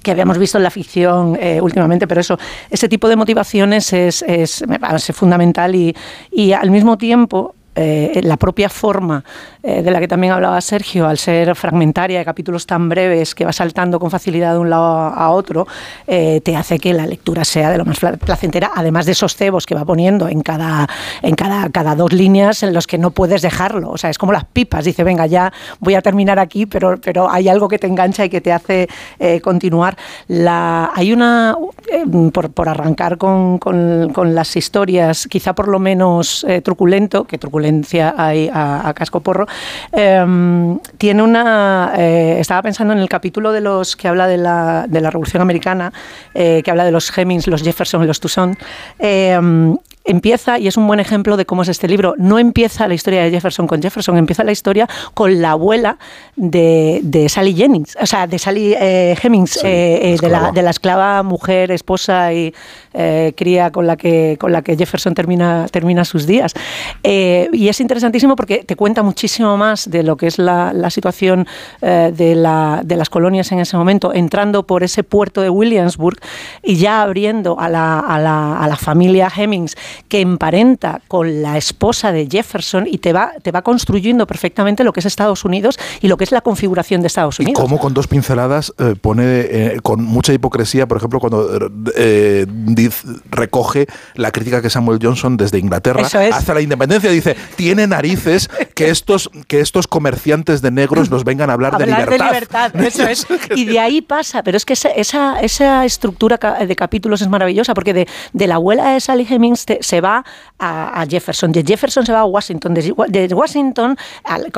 que habíamos visto en la ficción eh, últimamente, pero eso, ese tipo de motivaciones es, es parece fundamental y, y al mismo tiempo eh, la propia forma eh, de la que también hablaba Sergio, al ser fragmentaria de capítulos tan breves que va saltando con facilidad de un lado a otro, eh, te hace que la lectura sea de lo más placentera, además de esos cebos que va poniendo en cada, en cada, cada dos líneas en los que no puedes dejarlo. O sea, es como las pipas, dice, venga, ya voy a terminar aquí, pero, pero hay algo que te engancha y que te hace continuar. Hay una, por, por, arrancar con, con, con, las historias, quizá por lo menos truculento, que truculento hay a, casco porro. Em, tiene una. Eh, estaba pensando en el capítulo de los que habla de la, de la Revolución Americana, eh, que habla de los Hemmings, los Jefferson y los Toussaint. Em, empieza, y es un buen ejemplo de cómo es este libro, no empieza la historia de Jefferson con Jefferson, empieza la historia con la abuela de, de Sally Jennings, o sea, de Sally eh, Hemings, de, la, de, la, esclava mujer, esposa y cría con la que, con la que Jefferson termina, termina sus días. y es interesantísimo porque te cuenta muchísimo más de lo que es la, situación eh, de, la, de, las colonias en ese momento, entrando por ese puerto de Williamsburg y ya abriendo a la, a la, a la familia Hemmings, que emparenta con la esposa de Jefferson y te va, te va construyendo perfectamente lo que es Estados Unidos y lo que es la configuración de Estados Unidos. Y cómo con dos pinceladas eh, pone eh, con mucha hipocresía, por ejemplo, cuando recoge la crítica que Samuel Johnson desde Inglaterra hasta la independencia, dice, tiene narices que estos, que estos comerciantes de negros nos vengan a hablar, de libertad. Y de ahí pasa, pero es que esa, esa, estructura de capítulos es maravillosa, porque de, la abuela de Sally Hemings se va a, Jefferson, de Jefferson se va a Washington, de, Washington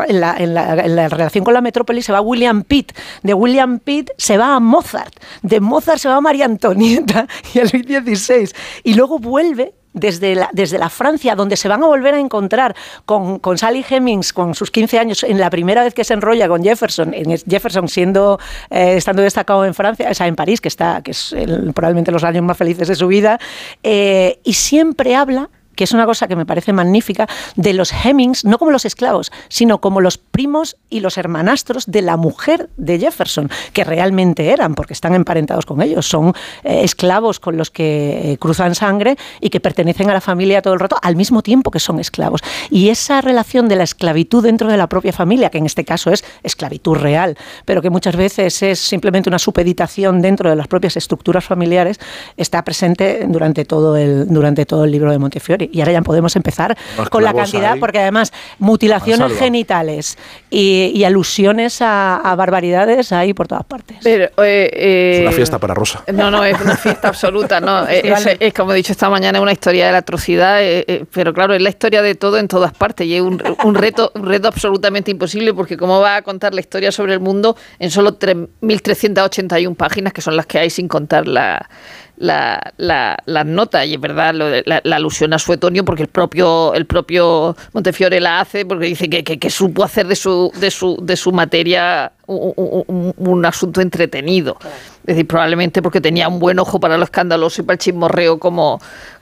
en, la, relación con la metrópoli se va a William Pitt, de William Pitt se va a Mozart, de Mozart se va a María Antonieta y a Luis XVI, y luego vuelve desde la, desde la Francia, donde se van a volver a encontrar con, con, Sally Hemings, con sus 15 años, en la primera vez que se enrolla con Jefferson, en Jefferson siendo, eh, estando destacado en Francia, o sea, en París, que, está, que es probablemente los años más felices de su vida, eh, y siempre habla que es una cosa que me parece magnífica, de los Hemmings, no como los esclavos, sino como los primos y los hermanastros de la mujer de Jefferson, que realmente eran, porque están emparentados con ellos, son eh, esclavos con los que eh, cruzan sangre y que pertenecen a la familia todo el rato, al mismo tiempo que son esclavos. Y esa relación de la esclavitud dentro de la propia familia, que en este caso es esclavitud real, pero que muchas veces es simplemente una supeditación dentro de las propias estructuras familiares, está presente durante todo el, durante todo el libro de Montefiore y ahora ya podemos empezar con la cantidad, porque además mutilaciones genitales y, alusiones a, barbaridades hay por todas partes. Pero, eh, es una eh, fiesta para Rosa. No, no, es una fiesta absoluta. No, es, como he dicho esta mañana, es una historia de la atrocidad, eh, pero claro, es la historia de todo en todas partes y es un, un, reto, un reto absolutamente imposible porque cómo va a contar la historia sobre el mundo en solo 3.381 páginas, que son las que hay sin contar la la, la, las notas y es verdad la, alusión a Suetonio porque el propio el propio Montefiore la hace porque dice que, que, supo hacer de su de su de su materia un, asunto entretenido es decir probablemente porque tenía un buen ojo para lo escandaloso y para el chismorreo como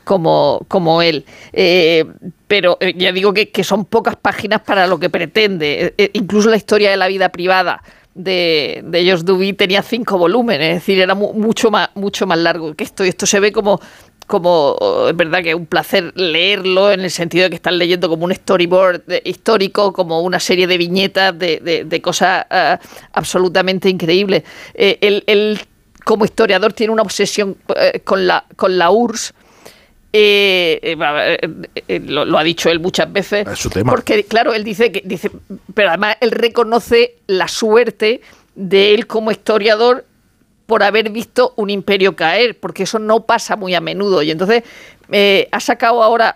como, como él. Eh, pero eh, ya digo que, que, son pocas páginas para lo que pretende. Eh, incluso la historia de la vida privada de, de ellos Duby tenía cinco volúmenes, es decir, era mucho, más, mucho más largo que esto. Y esto se ve como como es verdad que es un placer leerlo en el sentido de que están leyendo como un storyboard histórico, como una serie de viñetas de, de, cosas ah, absolutamente increíbles. Eh, él, como historiador tiene una obsesión eh, con, la, con la URSS eh, eh, eh, lo, ha dicho él muchas veces. Porque, claro, él dice que. dice Pero además él reconoce la suerte de él como historiador por haber visto un imperio caer, porque eso no pasa muy a menudo. Y entonces ha sacado ahora,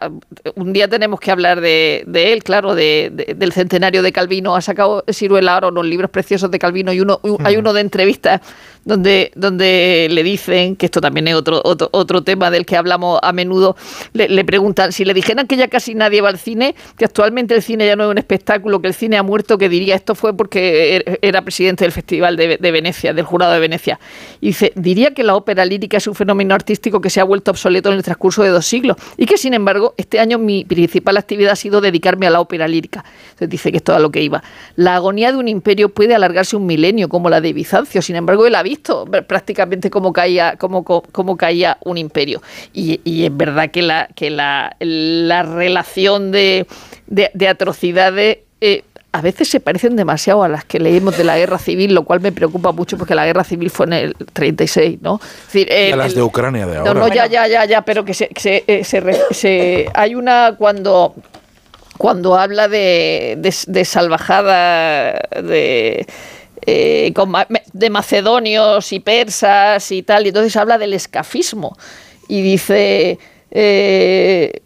un día tenemos que hablar de, él, claro, de, del centenario de Calvino, ha sacado Ciruela ahora unos libros preciosos de Calvino y uno, hay uno de entrevistas donde, donde le dicen, que esto también es otro, otro, otro tema del que hablamos a menudo, le, preguntan, si le dijeran que ya casi nadie va al cine, que actualmente el cine ya no es un espectáculo, que el cine ha muerto, que diría esto fue porque er, era presidente del Festival de, de Venecia, del jurado de Venecia. Y dice, diría que la ópera lírica es un fenómeno artístico que se ha vuelto obsoleto en el transcurso de dos siglos y que sin embargo este año mi principal actividad ha sido dedicarme a la ópera lírica. Se dice que es todo a lo que iba. La agonía de un imperio puede alargarse un milenio como la de Bizancio, sin embargo él ha visto prácticamente cómo caía, cómo, cómo caía un imperio. Y, es verdad que la, que la, la relación de, de, atrocidades... Eh, a veces se parecen demasiado a las que leemos de la guerra civil, lo cual me preocupa mucho porque la guerra civil fue en el 36, ¿no? Es y a las de Ucrania de ahora. No, no, ya, ya, ya, ya, pero que se, se, eh, se, hay una cuando cuando habla de, de salvajada de eh, de macedonios y persas y tal, y entonces habla del escafismo y dice... Eh,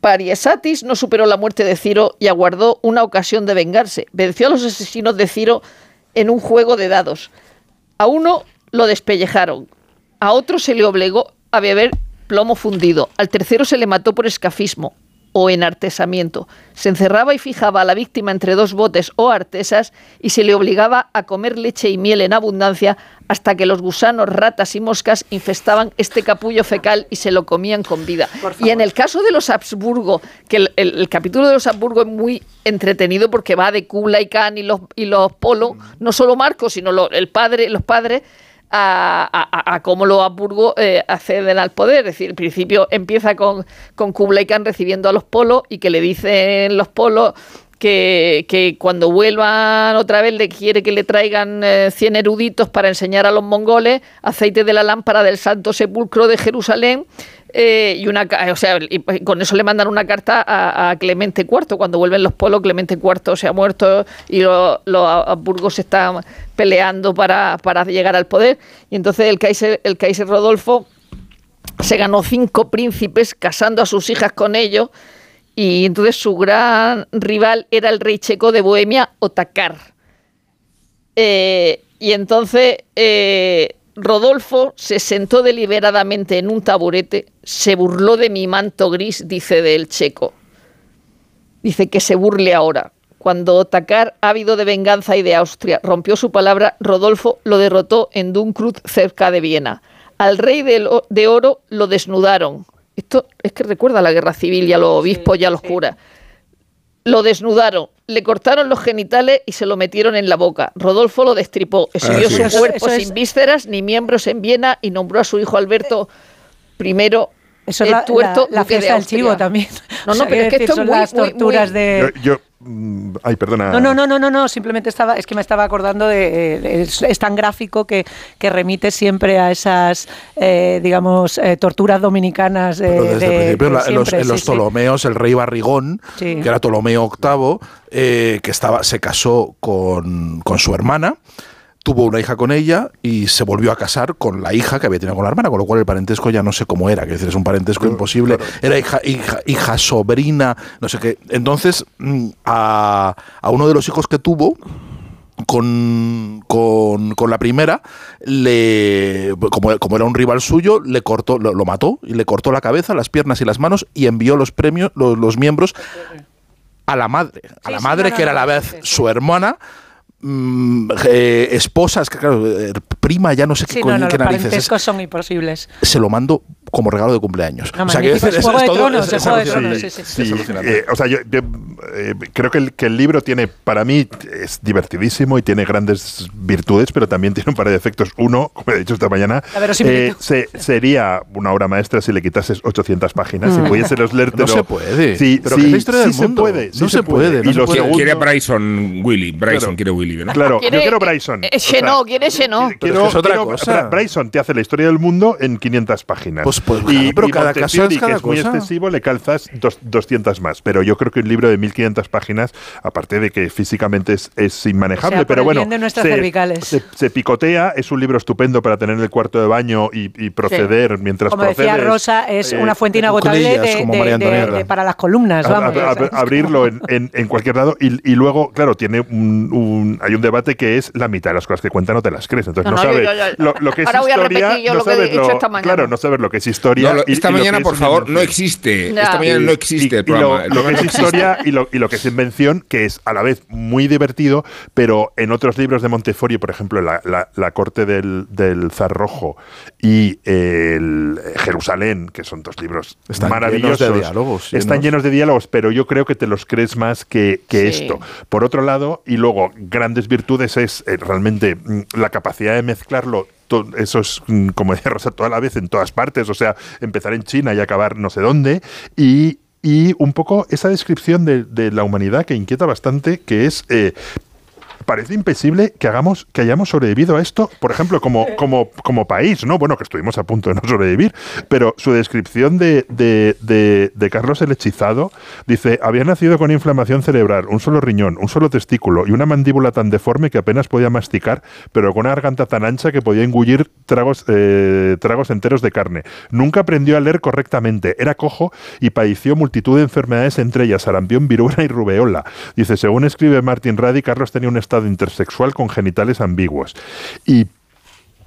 Pariesatis no superó la muerte de Ciro y aguardó una ocasión de vengarse. Venció a los asesinos de Ciro en un juego de dados. A uno lo despellejaron, a otro se le obligó a beber plomo fundido, al tercero se le mató por escafismo, o en artesamiento. Se encerraba y fijaba a la víctima entre dos botes o artesas y se le obligaba a comer leche y miel en abundancia hasta que los gusanos, ratas y moscas infestaban este capullo fecal y se lo comían con vida. Y en el caso de los Habsburgo, que el, capítulo de los Habsburgo es muy entretenido porque va de Kublai Khan y los, y los Polo, no solo Marcos, sino el padre, los padres, a, cómo los Habsburgo eh, acceden al poder. Es decir, el principio empieza con, con Kublai Khan recibiendo a los polos y que le dicen los polos que, que, cuando vuelvan otra vez le quiere que le traigan 100 eh, eruditos para enseñar a los mongoles aceite de la lámpara del Santo Sepulcro de Jerusalén eh, y una, o sea, y con eso le mandan una carta a, Clemente IV. Cuando vuelven los polos, Clemente IV se ha muerto y los, Habsburgos están peleando para, para, llegar al poder. Y entonces el Kaiser, el Kaiser Rodolfo se ganó cinco príncipes casando a sus hijas con ellos y entonces su gran rival era el rey checo de Bohemia, Otakar. Eh, y entonces eh, Rodolfo se sentó deliberadamente en un taburete, se burló de mi manto gris, dice del checo. Dice que se burle ahora. Cuando Otakar, ávido de venganza y de Austria, rompió su palabra, Rodolfo lo derrotó en Dunkrut, cerca de Viena. Al rey de oro lo desnudaron. Esto es que recuerda a la guerra civil y a los obispos y a los curas. Lo desnudaron, le cortaron los genitales y se lo metieron en la boca. Rodolfo lo destripó, exhibió Ah, sí. su cuerpo Eso sin vísceras ni miembros en Viena y nombró a su hijo Alberto I Eso es la, tuerto la- la duque de fiesta del chivo también. No, O no, sea, pero es que esto son muy, las torturas muy- de... Yo, yo- mm, ay, perdona. No, no, no, no, no, no, simplemente estaba, es que me estaba acordando de, eh, es, es tan gráfico que, que remite siempre a esas, eh, digamos, eh, torturas dominicanas de, Pero desde de- el principio, de la- en los, en los sí, sí. Ptolomeos, el rey Barrigón, Sí. que era Ptolomeo VIII, eh, que estaba, se casó con, con su hermana, tuvo una hija con ella y se volvió a casar con la hija que había tenido con la hermana, con lo cual el parentesco ya no sé cómo era, que decir, es un parentesco imposible, era hija, hija, hija, sobrina, no sé qué. Entonces, mm, a, a uno de los hijos que tuvo, con, con, con la primera, le, como, como era un rival suyo, le cortó, lo, lo mató y le cortó la cabeza, las piernas y las manos y envió los premios, los, los miembros a la madre, a Sí, la sí, madre no, no, que era a la vez sí, sí. su hermana. Mm, eh, esposa, es que claro, eh, prima, ya no sé qué, Sí, coño- no, no, qué los narices. es. son imposibles. se lo mando como regalo de cumpleaños. No, o sea, que es es, Juego de todo- Tronos, es- es es Juego de alucinante. Tronos, sí, sí. Sí, Es alucinante. eh, o sea, yo, yo, eh, creo que el, que el libro tiene, para mí, es divertidísimo y tiene grandes virtudes, pero también tiene un par de defectos. Uno, como he dicho esta mañana, eh, se- sería una obra maestra si le quitases 800 páginas. Si Mm. pudiésemos leértelo. No se puede. Sí, Pero sí, que es la historia sí del se mundo. puede. sí No se puede, no Y se puede. segundo- Quiere Bryson Willy. Bryson quiere Willy, ¿no? Claro, yo quiero Bryson. eh, O sea, Xenó, quiere Xenó. Quiero, es que es otra quiero- cosa. Bryson te hace la historia del mundo en 500 páginas. Pues- pues claro, pero cada caso es cada que es muy cosa. excesivo, le calzas dos- 200 más. Pero yo creo que un libro de 1500 páginas, aparte de que físicamente es, es inmanejable, O sea, pero bueno, cervicales. se, se picotea, es un libro estupendo para tener en el cuarto de baño y, y proceder mientras Como decía procedes. Rosa, es Eh, una fuente inagotable cuclillas, de- como de- de- de- para las columnas. a- Vamos, a- a- es abrirlo en, en- en cualquier lado y, y luego, claro, tiene un, un- hay un debate que es la mitad de las cosas que cuenta no te las crees. Entonces No, no, no, sabes yo- yo- lo, lo que es ahora voy a historia. repetir yo no lo que he dicho esta mañana. Claro, no sabes lo que es historia. No, lo- y- esta y lo mañana, que por es favor, no existe. Ya. Esta mañana no existe Y- el y lo- programa. Lo, que es historia y lo, y lo que es invención, que es a la vez muy divertido, pero en otros libros de Montefiori, por ejemplo, La, la- la corte del, del zar rojo y el Jerusalén, que son dos libros Están maravillosos, llenos de diálogos, están llenos. de diálogos, pero yo creo que te los crees más que, que Sí. esto. Por otro lado, y luego, grandes virtudes es eh, realmente mm, la capacidad de mezclarlo. Eso es, mm, como decía Rosa, toda la vez en todas partes, o sea, empezar en China y acabar no sé dónde, y, y un poco esa descripción de, de la humanidad que inquieta bastante, que es eh, parece impesible que hagamos que hayamos sobrevivido a esto, por ejemplo, como, como, como país, ¿no? Bueno, que estuvimos a punto de no sobrevivir, pero su descripción de, de, de- de Carlos el Hechizado dice, había nacido con inflamación cerebral, un solo riñón, un solo testículo y una mandíbula tan deforme que apenas podía masticar, pero con una garganta tan ancha que podía engullir tragos, eh, tragos enteros de carne. Nunca aprendió a leer correctamente, era cojo y padeció multitud de enfermedades, entre ellas sarampión, viruela y rubeola. Dice, según escribe Martin Radi, Carlos tenía un estado intersexual con genitales ambiguos. Y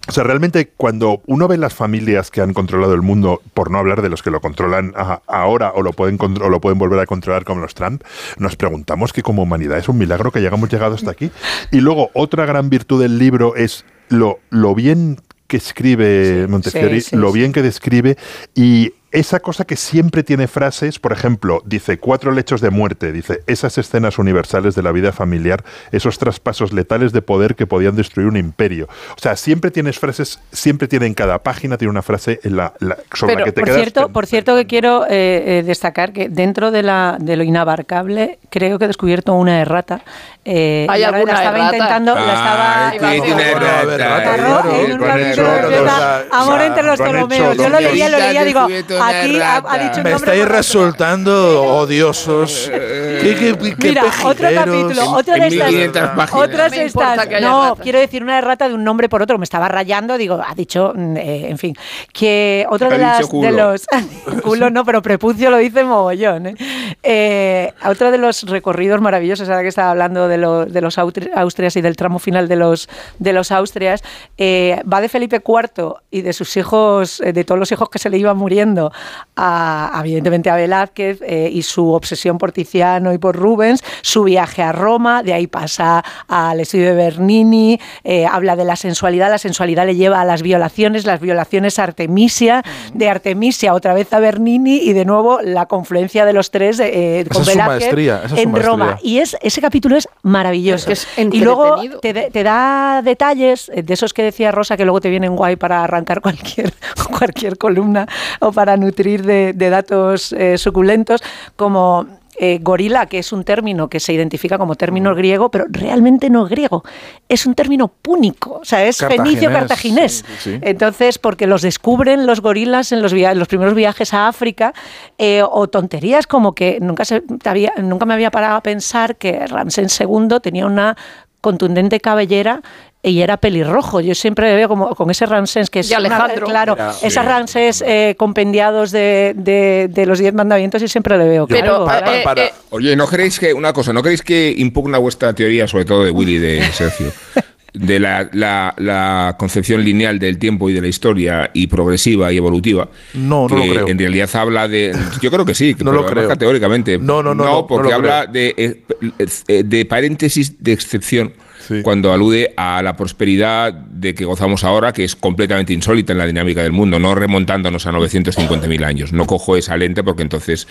o sea, realmente cuando uno ve las familias que han controlado el mundo, por no hablar de los que lo controlan a- ahora o lo pueden o lo pueden volver a controlar como los Trump, nos preguntamos que como humanidad es un milagro que hayamos llegado hasta aquí. Y luego otra gran virtud del libro es lo, lo bien que escribe Sí, Montefiori, sí, sí, lo bien que describe y esa cosa que siempre tiene frases, por ejemplo, dice cuatro lechos de muerte, dice esas escenas universales de la vida familiar, esos traspasos letales de poder que podían destruir un imperio. O sea, siempre tienes frases, siempre tiene en cada página tiene una frase en la, la- sobre la que te por quedas. cierto, por cierto que quiero eh, eh, destacar que dentro de, la, de lo inabarcable creo que he descubierto una errata. Eh, ¿Hay y ahora alguna la estaba errata? intentando, la estaba... Ay, Iba a sí, decir, tiene bueno, rata, a ver, rata, claro, Claro, Claro, en un con capítulo eso, que con empieza, eso, Amor entre los Ptolomeos. Yo lo leía, lo leía, digo, aquí ha, dicho el Me estáis resultando odiosos. qué Mira, otro capítulo, otra de estas. 1500 páginas. Otras estas. No, quiero decir una de rata de un nombre por otro. Me estaba rayando, digo, ha dicho, mm, eh, en fin. Que otra Ha de las. culo. De los, culo no, pero prepucio lo dice mogollón. ¿eh? Eh, otro de los recorridos maravillosos, ahora que estaba hablando de, lo- de los Austri- Austrias y del tramo final de los, de los Austrias, eh, va de Felipe IV y de sus hijos, eh, de todos los hijos que se le iban muriendo, a, evidentemente a Velázquez eh, y su obsesión por Tiziano y por Rubens, su viaje a Roma, de ahí pasa al estudio de Bernini, eh, habla de la sensualidad, la sensualidad le lleva a las violaciones, las violaciones a Artemisia, de Artemisia otra vez a Bernini y de nuevo la confluencia de los tres eh, con Velázquez maestría, en Roma. Y es, ese capítulo es maravilloso. Es que es y luego te, da detalles eh, de esos que decía Rosa que luego te vienen guay para arrancar cualquier, cualquier columna o para nutrir de, de datos eh, suculentos, como eh, gorila, que es un término que se identifica como término griego, pero realmente no es griego, es un término púnico, o sea, es fenicio Cartaginés, cartaginés. sí, sí. Entonces, porque los descubren los gorilas en los, via- los primeros viajes a África, eh, o tonterías como que nunca, se, había- nunca me había parado a pensar que Ramsés II tenía una contundente cabellera y era pelirrojo. Yo siempre le veo como con ese Ramsés que es Y Alejandro. claro, esas sí. Ramsés eh, compendiados de, de- de los diez mandamientos y siempre le veo. Pero, eh, para- eh, Oye, ¿no creéis que, una cosa, ¿no creéis que impugna vuestra teoría, sobre todo de Willy de Sergio, de la, la- la concepción lineal del tiempo y de la historia y progresiva y evolutiva? No, no que lo creo. En realidad habla de. Yo creo que sí, que No lo creo. categóricamente. No, no, no, no, no porque habla de, de paréntesis de excepción. Sí. Cuando alude a la prosperidad de que gozamos ahora, que es completamente insólita en la dinámica del mundo, no remontándonos a 950.000 años. No cojo esa lente porque entonces,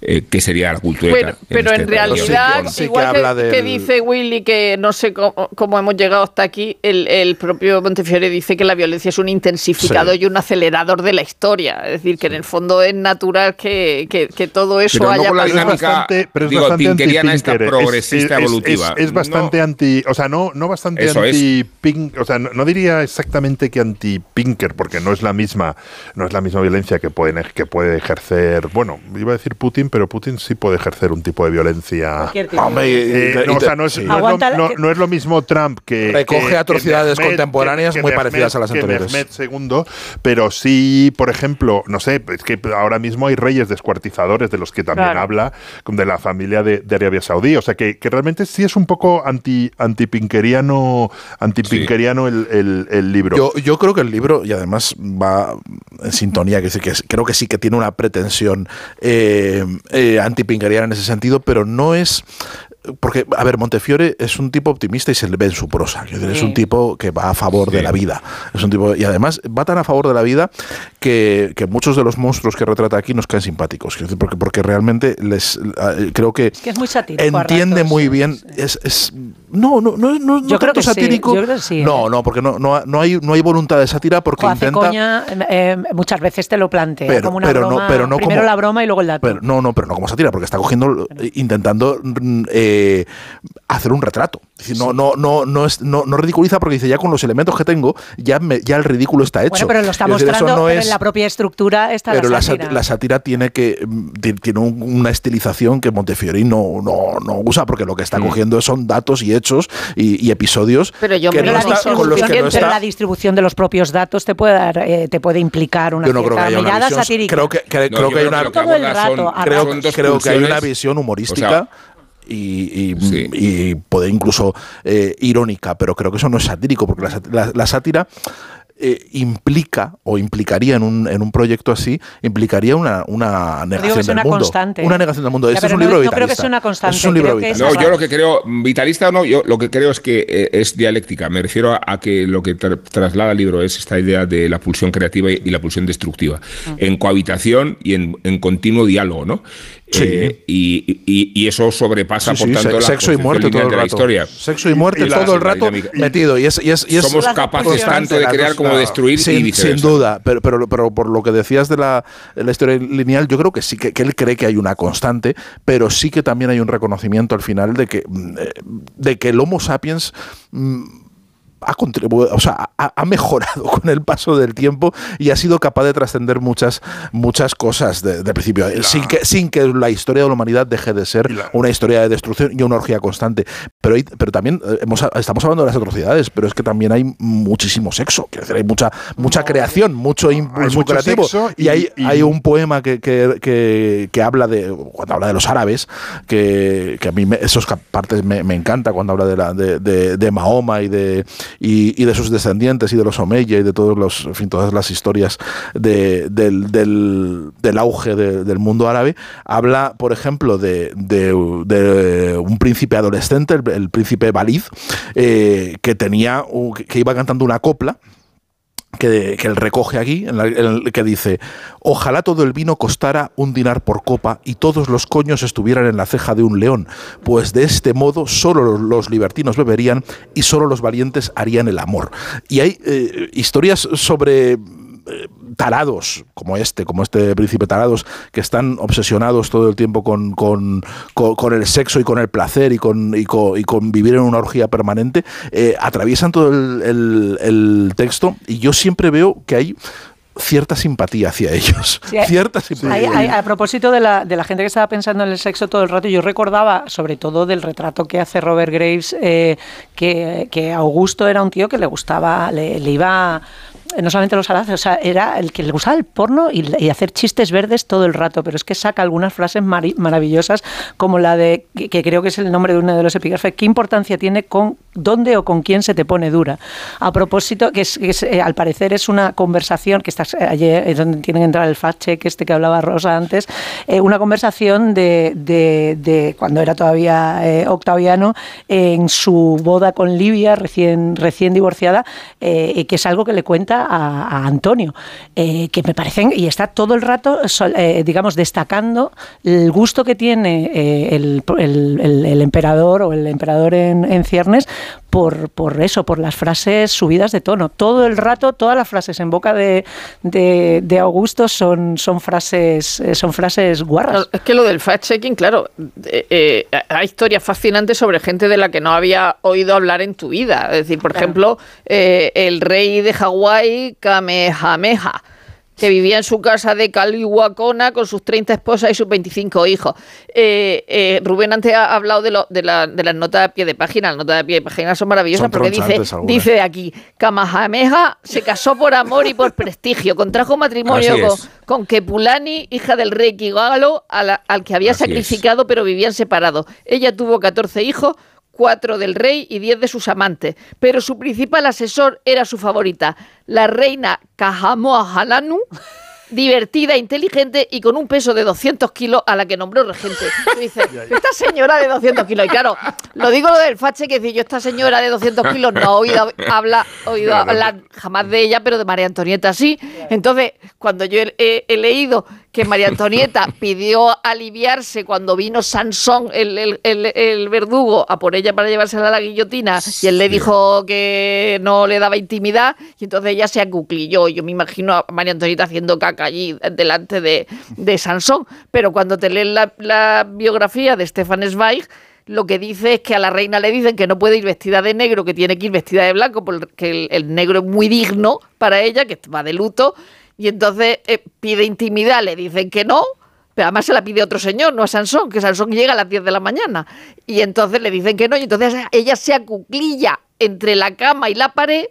eh, ¿qué sería la cultura? Pero, pero en realidad, sí que igual que, habla que del- dice Willy que no sé cómo, cómo hemos llegado hasta aquí, el, el propio Montefiore dice que la violencia es un intensificador Sí. y un acelerador de la historia. Es decir, que en el fondo es natural que, que- que todo eso Pero no haya con la Pero es pasado. dinámica, bastante, pero es digo, bastante esta progresista es- es- evolutiva. Es, es bastante No. anti. O sea, no, no bastante Eso es. anti-Pink. O sea, no, no diría exactamente que anti-Pinker, porque no es la misma no es la misma violencia que, pueden, que puede ejercer. Bueno, iba a decir Putin, pero Putin sí puede ejercer un tipo de violencia. No, y- o sea, no es, no lo, no- no mismo Trump que. Recoge que- atrocidades que Mehmet- contemporáneas que- que muy Mehmet- parecidas a las anteriores. Mehmet II, pero sí, por ejemplo, no sé, es que ahora mismo hay reyes descuartizadores de los que también Claro. habla, de la familia de, de Arabia Saudí. O sea, que, que realmente sí es un poco anti, antipinkeriano, antipinkeriano el, el- el libro. Yo, yo creo que el libro, y además va en sintonía, que, que creo que sí que tiene una pretensión eh, eh, antipinkeriana en ese sentido, pero no es. Porque, a ver, Montefiore es un tipo optimista y se le ve en su prosa. Es un tipo que va a favor de la vida. Es un tipo, y además va tan a favor de la vida que, que muchos de los monstruos que retrata aquí nos caen simpáticos. Porque, porque realmente les eh, creo que Es que es muy satírico. entiende ratos. muy bien. Es, es- no, no, no, no, no Yo creo tanto que sí, satírico. yo creo que sí, No, ¿eh? no, porque no, no, no hay, no hay voluntad de sátira porque O hace intenta. coña, eh, muchas veces te lo plantea Pero- como una pero no- broma. pero no primero como- la broma y luego el dato. Pero, no, no, pero no como sátira, porque está cogiendo, eh, intentando mm, eh, hacer un retrato. No, no, no, no, es, no, no ridiculiza porque dice, ya con los elementos que tengo, ya, me- ya el ridículo está hecho. bueno, pero lo está Es decir, eso mostrando, no pero es- en la propia estructura está pero la sátira. sat- la sátira tiene que mm, ti- tiene un- una estilización que Montefiore no, no, no usa porque lo que está cogiendo son datos y hechos y, y episodios Pero yo que no la está- con los que pero está la distribución de los propios datos te puede dar, eh, te puede implicar una yo no creo que una mirada visión satírica. creo que, que- No, creo yo que hay una creo, que hay visión humorística O sea, y, y- Sí. y puede incluso eh, irónica, pero creo que eso no es satírico, porque la, la- la sátira eh, implica o implicaría en un, en un proyecto así, implicaría una, una que negación es del una mundo. constante. Una negación del mundo. Ya, Este es un no- libro no vitalista. creo que sea una constante, Este es un libro vitalista. No, yo lo que creo, vitalista o no, yo lo que creo es que eh, es dialéctica. Me refiero a, a que lo que tra- traslada el libro es esta idea de la pulsión creativa y, y la pulsión destructiva, en cohabitación y en, en continuo diálogo, ¿no? Sí. Eh, y, y- y eso sobrepasa, Sí, por sí, tanto, se- la sexo y muerte todo el de la rato. historia. Sexo y muerte Y todo el rato metido. Y es, y es, y es- Somos capaces tanto de crear como la- destruir y sin, viceversa. sin duda, pero, pero, pero por lo que decías de la, de la historia lineal, yo creo que sí que, que él cree que hay una constante, pero sí que también hay un reconocimiento al final de que, mm, eh, de que el Homo sapiens mm, ha contribuido, o sea, ha, ha mejorado con el paso del tiempo y ha sido capaz de trascender muchas, muchas cosas de, de principio, sin, que, sin que la historia de la humanidad deje de ser una historia de destrucción y una orgía constante. Pero, hay- pero también eh, hemos, estamos hablando de las atrocidades, pero es que también hay muchísimo sexo, quiero decir, hay mucha, mucha creación, mucho impulso mucho creativo. y, y- hay, y- hay un poema que, que, que- que habla de, cuando habla de los árabes, que, que a mí me- esos partes me, me encanta cuando habla de, la, de, de- de Mahoma y de, y, y de sus descendientes y de los Omeya y de todos los, en fin, todas las historias de- del, del- del auge de- del mundo árabe. Habla, por ejemplo, de, de- un príncipe adolescente, el, príncipe Balid, eh, que tenía, que iba cantando una copla que, él recoge aquí, en la- el que dice, ojalá todo el vino costara un dinar por copa y todos los coños estuvieran en la ceja de un león, pues de este modo solo los- los libertinos beberían y solo los valientes harían el amor. Y hay eh, historias sobre eh, tarados como este, como este príncipe tarados, que están obsesionados todo el tiempo con, con, con- con el sexo y con el placer y con, y con, y con vivir en una orgía permanente, eh, atraviesan todo el, el- el texto y yo siempre veo que hay cierta simpatía hacia ellos. Sí, cierta simpatía. hay- a propósito de la, de la gente que estaba pensando en el sexo todo el rato, yo recordaba sobre todo del retrato que hace Robert Graves, eh, que, que Augusto era un tío que le gustaba, le, le iba no solamente los alaces, o sea, era el que le gustaba el porno y, hacer chistes verdes todo el rato, pero es que saca algunas frases maravillosas, como la de, que, creo que es el nombre de uno de los epígrafes, ¿qué importancia tiene con dónde o con quién se te pone dura? A propósito, que, es, eh, al parecer es una conversación, que estás, eh, ayer es donde tiene que entrar el fact check este que hablaba Rosa antes, eh, una conversación de, de- de cuando era todavía eh, Octaviano en su boda con Livia, recién, recién divorciada, eh, que es algo que le cuenta a, Antonio, eh, que me parecen, y está todo el rato, eh, digamos, destacando el gusto que tiene eh, el, emperador o el emperador en ciernes por, por eso, por las frases subidas de tono. Todo el rato, todas las frases en boca de, de, de Augusto son, son frases eh, son frases guarras. Es que lo del fact-checking, claro, eh, eh, hay historias fascinantes sobre gente de la que no había oído hablar en tu vida. Es decir, por ejemplo, eh, el rey de Hawái, Kamehameha, que vivía en su casa de Kaliwakona con sus 30 esposas y sus 25 hijos. Eh, eh, Rubén antes ha hablado de, lo- de, la- de las notas de pie de página. Las notas de pie de página son maravillosas Son porque dice, algunas. dice aquí, Kamehameha se casó por amor y por prestigio, contrajo matrimonio con, con Kepulani, hija del rey Kigalo, a al que había Así es. sacrificado, pero vivían separados. Ella tuvo 14 hijos, cuatro del rey y 10 de sus amantes, pero su principal asesor era su favorita, la reina Kahamoa Hananu, divertida, inteligente y con un peso de 200 kilos a la que nombró regente. Tú dices, esta señora de 200 kilos, y claro, lo digo lo del fache, que decir, yo esta señora de 200 kilos no he oído, habla, oído hablar jamás de ella, pero de María Antonieta sí. Entonces, cuando yo he, he- he leído que María Antonieta pidió aliviarse cuando vino Sansón, el, el- el- el verdugo, a por ella para llevársela a la guillotina, y él le dijo que no le daba intimidad, y entonces ella se acuclilló. Yo me imagino a María Antonieta haciendo caca allí delante de, de Sansón. Pero cuando te lees la, la biografía de Stefan Zweig, lo que dice es que a la reina le dicen que no puede ir vestida de negro, que tiene que ir vestida de blanco, porque el, el negro es muy digno para ella, que va de luto, y entonces eh, pide intimidad, le dicen que no, pero además se la pide otro señor, no a Sansón, que Sansón llega a las 10 de la mañana. Y entonces le dicen que no, y entonces ella se acuclilla entre la cama y la pared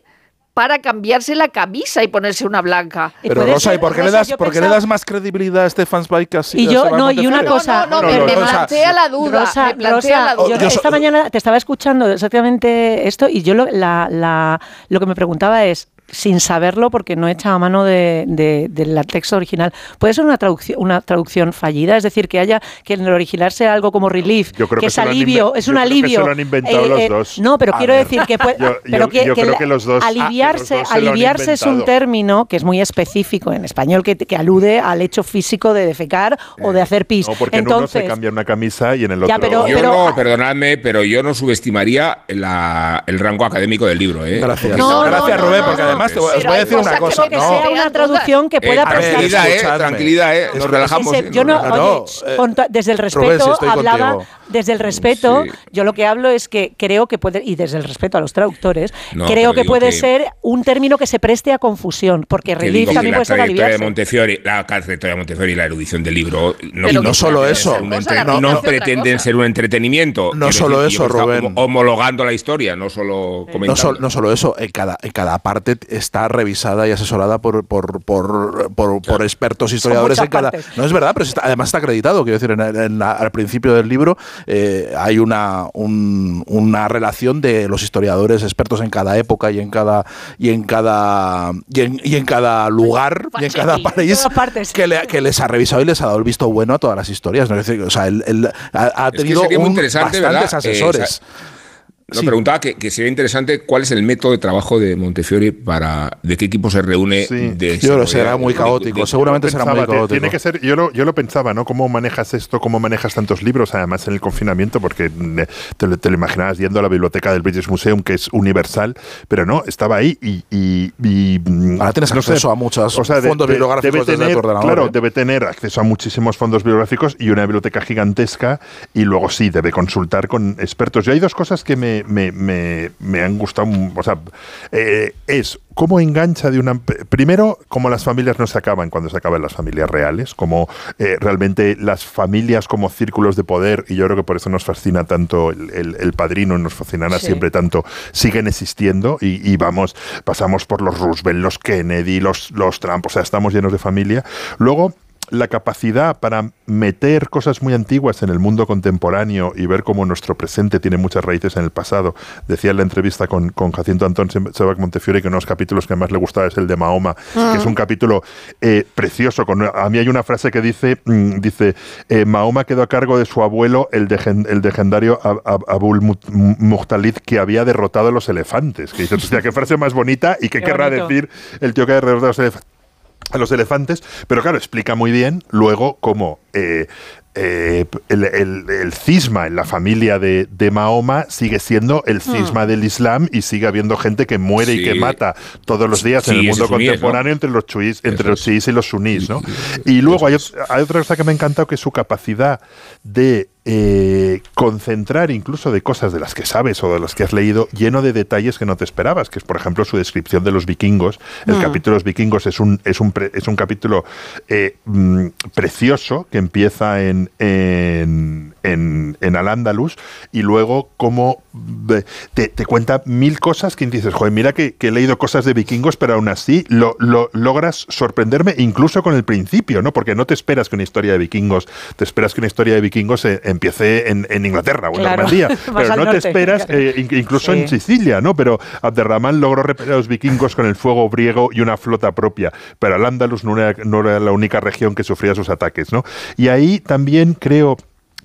para cambiarse la camisa y ponerse una blanca. Pero Rosa, ¿y por qué, le das, por qué le das más credibilidad a Stefan Zweig que a- Y yo- no, y una cosa- No, no, No, me, no, me plantea la duda. Rosa, me plantea Rosa, la duda. yo Yo so- esta mañana te estaba escuchando exactamente esto y yo lo, la- la- lo que me preguntaba es, sin saberlo, porque no he echado a mano de, de- del texto original, ¿puede ser una traducción, una traducción fallida? Es decir, que haya que en el original sea algo como relief, Yo creo que que es han alivio, es yo un creo que alivio. se lo han inventado los dos. No, pero A quiero ver. decir que puede, Yo- pero yo- que, yo que creo la- que los dos- ah, que los aliviarse, dos aliviarse es un término que es muy específico en español, que, que alude al hecho físico de defecar o de hacer pis. No, porque en uno Entonces, se cambia una camisa y en el otro... Ya, pero- Yo pero- no, perdonadme, pero yo no subestimaría la- el rango académico del libro. ¿eh? Gracias. No, Gracias, no, Rubén, no, porque no, además te voy, os voy a decir una cosa. Que no. sea una traducción que pueda Eh, tranquilidad, eh, escuchadme. tranquilidad, eh, nos relajamos. Ese- eh, yo no, no, oye, no, eh, desde el Rubén, respeto si estoy hablaba, contigo. desde el respeto, Sí. yo lo que hablo es que creo que puede, y desde el respeto a los traductores, No, creo que puede que- ser un término que se preste a confusión, porque que relief también la puede ser trayectoria de aliviarse. Montefiori, la trayectoria de Montefiori y la erudición del libro no, no solo eso. no pretenden ser un entretenimiento. No solo decir, eso, Rubén. Homologando la historia, no solo No, comentando. sol- no solo eso, en cada, en cada parte está revisada y asesorada por, por, por, por- por expertos historiadores. En cada, partes. no es verdad, pero está- además está acreditado. Quiero decir, en, la- al principio del libro eh, hay una, un- una relación de los historiadores expertos en cada época y en cada y en cada y en, y en cada lugar y en cada país que, le- que les ha revisado y les ha dado el visto bueno a todas las historias. ¿no? Es decir, o sea, él, él ha, ha Es que tenido sería muy un- interesante, bastantes ¿verdad? Eh, asesores. No, Sí. preguntaba que, que sería interesante cuál es el método de trabajo de Montefiori para de qué equipo se reúne Sí. de Yo desarrollar- será muy caótico, de- seguramente será muy Pensaba, te- caótico. Tiene que ser, yo lo, yo lo pensaba, ¿no? ¿Cómo manejas esto? ¿Cómo manejas tantos libros? Además, en el confinamiento, porque mm, te, lo- te lo imaginabas yendo a la biblioteca del British Museum, que es universal, pero no, estaba ahí y. y- y, mm, Ahora tienes no sé, acceso a muchos de- fondos de- bibliográficos debe desde tener, tu ordenador, Claro, ¿eh? debe tener acceso a muchísimos fondos bibliográficos y una biblioteca gigantesca, y luego sí, debe consultar con expertos. Y hay dos cosas que me, me, me, me han gustado. O sea, eh, es cómo engancha de una. Primero, cómo las familias no se acaban cuando se acaban las familias reales, como eh, realmente las familias como círculos de poder, y yo creo que por eso nos fascina tanto el, el- el padrino, nos fascinará Sí. siempre tanto, siguen existiendo y, y vamos, pasamos por los Roosevelt, los Kennedy, los, los Trump, o sea, estamos llenos de familia. Luego, la capacidad para meter cosas muy antiguas en el mundo contemporáneo y ver cómo nuestro presente tiene muchas raíces en el pasado. Decía en la entrevista con, con Jacinto Antón Sebac Montefiore que uno de los capítulos que más le gustaba es el de Mahoma, que es un capítulo eh, precioso. Con, a mí hay una frase que dice, mm, dice eh, Mahoma quedó a cargo de su abuelo, el, el legendario Ab- Ab- Abul Muhtalid, que había derrotado a los elefantes. Que hostia, qué frase más bonita y qué, Qué querrá bonito. decir el tío que ha derrotado a los elefantes a los elefantes, pero claro, explica muy bien luego cómo eh, eh, el, el- el cisma en la familia de, de Mahoma sigue siendo el cisma del Islam y sigue habiendo gente que muere y que mata todos los días en el mundo suníes, ¿no? contemporáneo entre los chuís, entre Eso los es. chiíes y los sunís, ¿no? Y luego hay, hay otra cosa que me ha encantado que es su capacidad de eh, concentrar incluso de cosas de las que sabes o de las que has leído, lleno de detalles que no te esperabas, que es por ejemplo su descripción de los vikingos. El capítulo de los vikingos es un, es un, pre- es un capítulo eh, mm, precioso que empieza en, en, en, en Al-Ándalus y luego como eh, te, te cuenta mil cosas que dices, joder, mira que, que he leído cosas de vikingos, pero aún así lo, lo- logras sorprenderme incluso con el principio, ¿no? Porque no te esperas que una historia de vikingos, te esperas que una historia de vikingos eh, empiece en, en Inglaterra o en Claro. Normandía, pero al no te esperas eh, in- incluso en. Sicilia, ¿no? Pero Abderramán logró repeler a los vikingos con el fuego griego y una flota propia, pero Al-Ándalus no era, no era la única región que sufría sus ataques, ¿no? Y ahí también creo